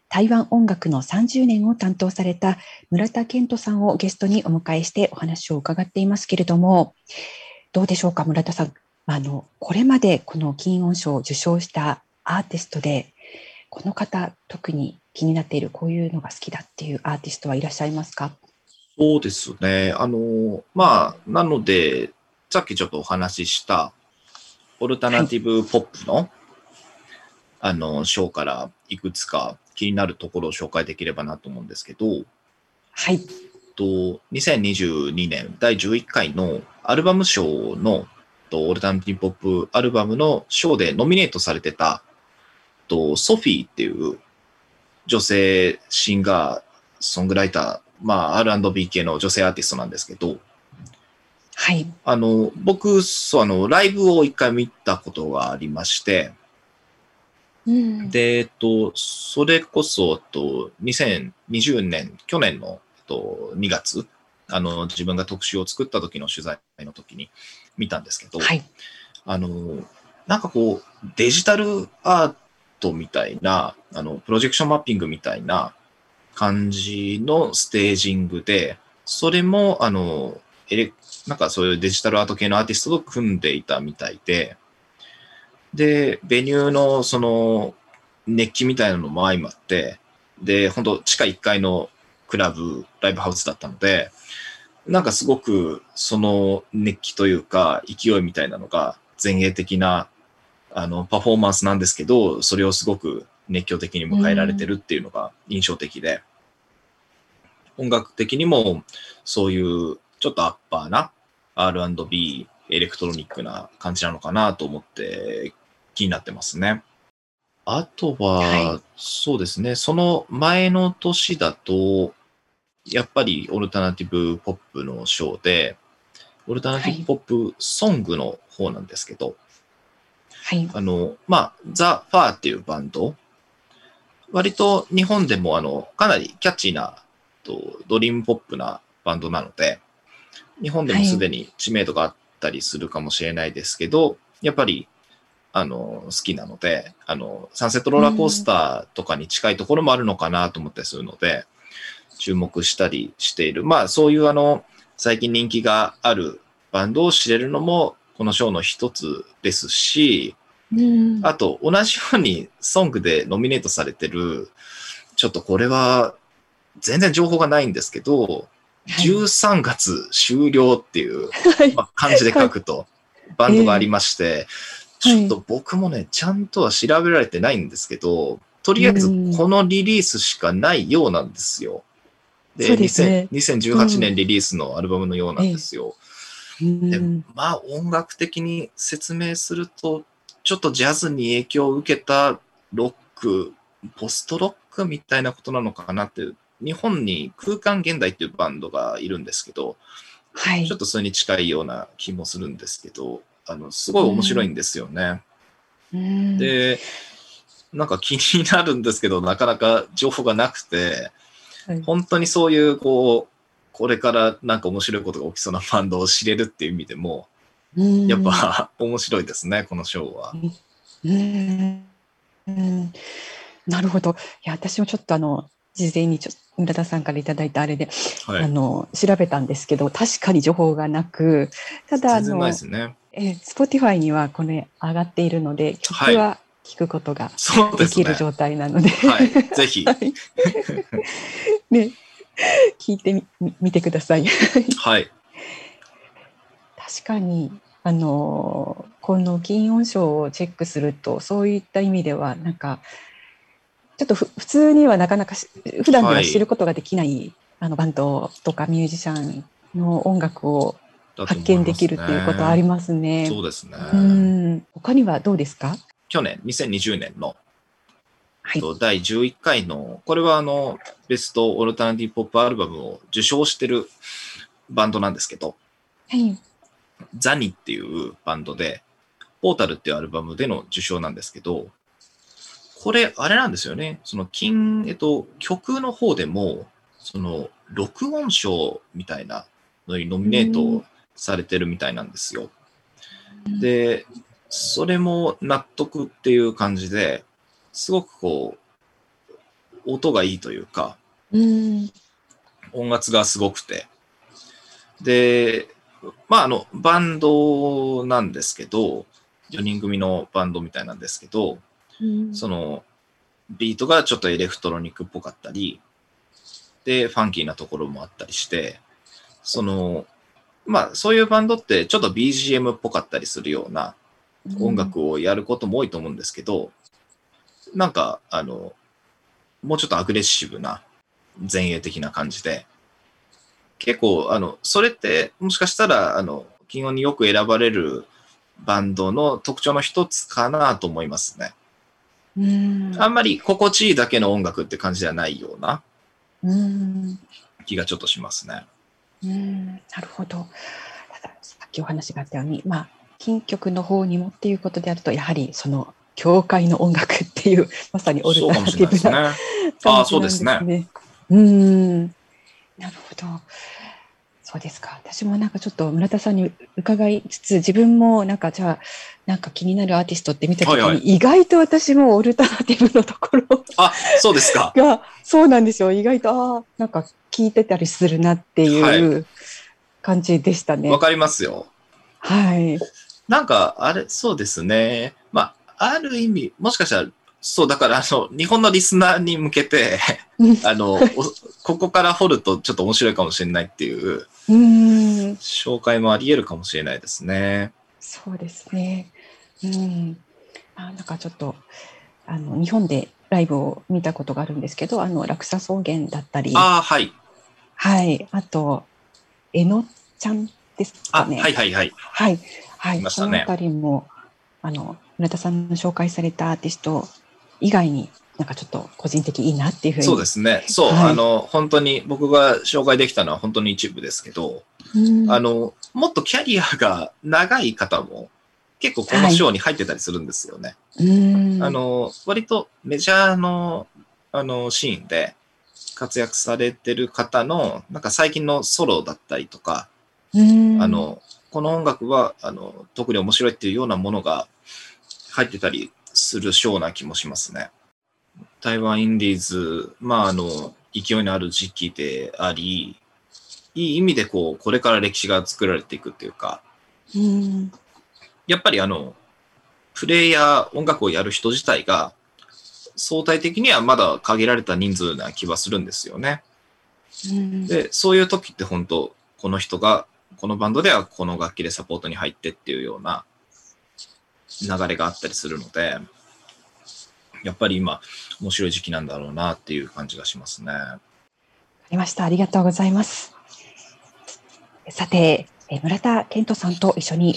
台湾音楽の30年を担当された村田健人さんをゲストにお迎えしてお話を伺っていますけれどもどうでしょうか村田さん。あのこれまでこの金音賞を受賞したアーティストでこの方特に気になっているこういうのが好きだっていうアーティストはいらっしゃいますか？そうですね。あの、まあ、なので、さっきちょっとお話しした、オルタナティブポップの、あの、ショーからいくつか気になるところを紹介できればなと思うんですけど、はいと2022年第11回のアルバム賞のとオルタナティブポップアルバムの賞でノミネートされてたとソフィーっていう女性シンガー、ソングライター、まあ R&B 系の女性アーティストなんですけど、はい。あの、僕、そう、あの、ライブを一回見たことがありまして、うん。で、えっと、それこそ、と、2020年、去年の、えっと、2月、あの、自分が特集を作った時の取材の時に見たんですけど、はい。あの、なんかこう、デジタルアートみたいな、あの、プロジェクションマッピングみたいな感じのステージングで、それも、あの、エレなんかそういうデジタルアート系のアーティストと組んでいたみたいで、で、ベニューのその熱気みたいなのも相まって、で、本当地下1階のクラブ、ライブハウスだったので、なんかすごくその熱気というか勢いみたいなのが前衛的なあのパフォーマンスなんですけど、それをすごく熱狂的に迎えられてるっていうのが印象的で、音楽的にもそういうちょっとアッパーな R&B、エレクトロニックな感じなのかなと思って気になってますね。あとは、はい。そうですね、その前の年だと、やっぱりオルタナティブポップのショーで、オルタナティブポップソングの方なんですけど、はい。あの、まあ、ザ・ファーっていうバンド、割と日本でもあの、かなりキャッチーな、とドリームポップなバンドなので、日本でもすでに知名度があったりするかもしれないですけど、やっぱり、あの、好きなので、あの、サンセットローラーコースターとかに近いところもあるのかなと思ったりするので、注目したりしている。まあ、そういうあの、最近人気があるバンドを知れるのも、このショーの一つですし、うん。あと、同じようにソングでノミネートされてる、ちょっとこれは全然情報がないんですけど、13月終了っていう、まあ、漢字で書くと、バンドがありまして、ちょっと僕もね、ちゃんとは調べられてないんですけど、とりあえずこのリリースしかないようなんですよ。で、ですね。2000 2018年リリースのアルバムのようなんですよ。うんでまあ音楽的に説明すると、ちょっとジャズに影響を受けたロック、ポストロックみたいなことなのかなっていう、日本に空間現代っていうバンドがいるんですけど、はい。ちょっとそれに近いような気もするんですけど、あの、すごい面白いんですよね。うん。で、なんか気になるんですけど、なかなか情報がなくて、はい。本当にそういう、こう、これからなんか面白いことが起きそうなバンドを知れるっていう意味でも、うんやっぱ面白いですね、このショーは。うんうんなるほど。いや、私もちょっとあの、事前にちょ村田さんからいただいたあれで、はいあの、調べたんですけど、確かに情報がなく、ただあのね。えー、Spotify にはこれ上がっているので、曲は聞くことができる状態なので、はい。ぜひ。[laughs] はいね、[laughs] 聞いてみみ見てください。[laughs] はい。確かにあのこの金音賞をチェックするとそういった意味ではなんかちょっとふ普通にはなかなかし普段でははい知ることができない、あのバンドとかミュージシャンの音楽を発見できるっていうことはありますね。そうですね。うん他にはどうですか？去年、2020年の、はいと第11回の、これはあの、ベストオルタナティブポップアルバムを受賞してるバンドなんですけど、はい。ザニっていうバンドで、ポータルっていうアルバムでの受賞なんですけど、これ、あれなんですよね。その、金、えっと、曲の方でも、その、録音賞みたいなのにノミネートされてるみたいなんですよ。で、それも納得っていう感じで、すごくこう、音がいいというか、うん。音圧がすごくて。で、まあ、あの、バンドなんですけど、4人組のバンドみたいなんですけど、その、ビートがちょっとエレクトロニックっぽかったり、で、ファンキーなところもあったりして、その、まあ、そういうバンドってちょっと BGM っぽかったりするような音楽をやることも多いと思うんですけど、なんか、あの、もうちょっとアグレッシブな前衛的な感じで、結構、あの、それって、もしかしたら、あの、金音によく選ばれるバンドの特徴の一つかなと思いますね。うん。あんまり心地いいだけの音楽って感じではないようなうん。気がちょっとしますね。うん。なるほど。たださっきお話があったように、まあ、金曲の方にもっていうことであると、やはりその、教会の音楽っていう、まさにオルタナティブな [laughs] れないですね。ああ、そうですね。ね。うん。なるほど。そうですか。私もなんかちょっと村田さんに伺いつつ、自分もなんかじゃあ、なんか気になるアーティストって見たときに、はいはい意外と私もオルタナティブのところあ、そうですか。[laughs] が、そうなんですよ。意外と、ああ、なんか聞いてたりするなっていう感じでしたね。わかりますよ。はい。なんか、あれ、そうですね。まあ、ある意味、もしかしたら、そう、だから、あの、日本のリスナーに向けて、あの、おここから掘るとちょっと面白いかもしれないっていううん。紹介もあり得るかもしれないですね。そうですね。うん。あなんかちょっと、あの、日本でライブを見たことがあるんですけど、あの、落差草原だったり、ああ、はい。はい。あと、えのちゃんですあ、かね。はいはいはい。はい。はい。いねそのあたりも、あの、村田さんの紹介されたアーティスト以外に、なんかちょっと個人的いいなっていうふうに。そうですね。そう、はいあの、本当に僕が紹介できたのは本当に一部ですけど、うんあの、もっとキャリアが長い方も結構この賞に入ってたりするんですよね。うん。あの、割とメジャーの、あの、シーンで活躍されてる方の、なんか最近のソロだったりとか、うん、あの、この音楽は、あの、特に面白いっていうようなものが入ってたりする賞な気もしますね。台湾インディーズ、まあ、あの、勢いのある時期であり、いい意味でこう、これから歴史が作られていくっていうか、うん。やっぱりあの、プレイヤー、音楽をやる人自体が、相対的にはまだ限られた人数な気はするんですよね。うん。で、そういう時って本当、この人が、このバンドではこの楽器でサポートに入ってっていうような流れがあったりするので、やっぱり今、面白い時期なんだろうなっていう感じがしますね。ありました。ありがとうございます。さて、え村田健人さんと一緒に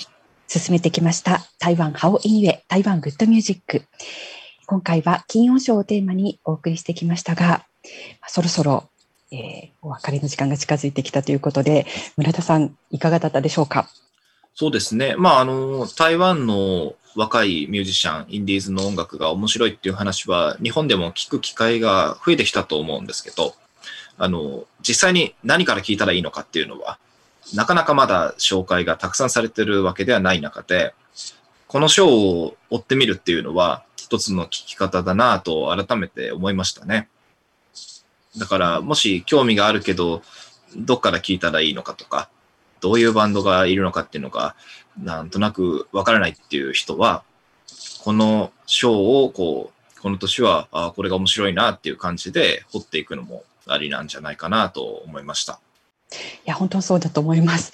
進めてきました台湾ハオインウェ台湾グッドミュージック。今回は金音賞をテーマにお送りしてきましたが、そろそろ、えーお別れの時間が近づいてきたということで、村田さん、いかがだったでしょうか？そうですね。まあ、あの、台湾の若いミュージシャン、インディーズの音楽が面白いっていう話は、日本でも聞く機会が増えてきたと思うんですけど、あの、実際に何から聞いたらいいのかっていうのは、なかなかまだ紹介がたくさんされてるわけではない中で、この賞を追ってみるっていうのは、一つの聞き方だなと改めて思いましたね。だから、もし興味があるけど、どっから聞いたらいいのかとか、どういうバンドがいるのかっていうのが、なんとなくわからないっていう人は、この賞をこう、この年はあこれが面白いなっていう感じで掘っていくのもありなんじゃないかなと思いました。いや、本当そうだと思います。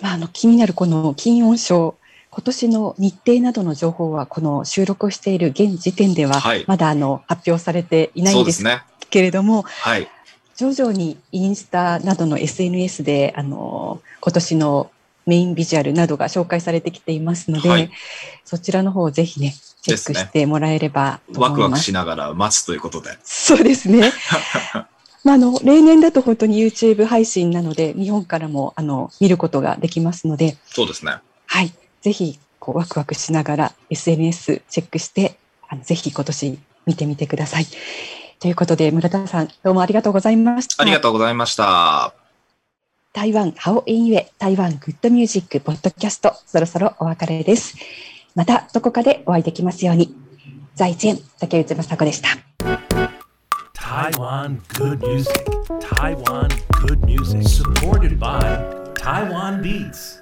まあ、あの気になるこの金音賞、今年の日程などの情報は、この収録をしている現時点でははい、まだあの発表されていないんですね。けれども、はい。徐々にインスタなどの SNS であの今年のメインビジュアルなどが紹介されてきていますので、はいそちらの方をぜひねチェックしてもらえればとワクワク思います。しながら待つということで。そうですね。[laughs] まあ、あの例年だと本当に YouTube 配信なので日本からもあの見ることができますので、そうですね。はい、ぜひこうワクワクしながら SNS チェックしてあのぜひ今年見てみてください。ということで村田さんどうもありがとうございました。ありがとうございました。台湾ハオインウェ台湾グッドミュージックポッドキャストそろそろお別れです。またどこかでお会いできますように。在前竹内雅子でした。Taiwan Good Music. Taiwan Good Music. Supported by 台湾 Beats.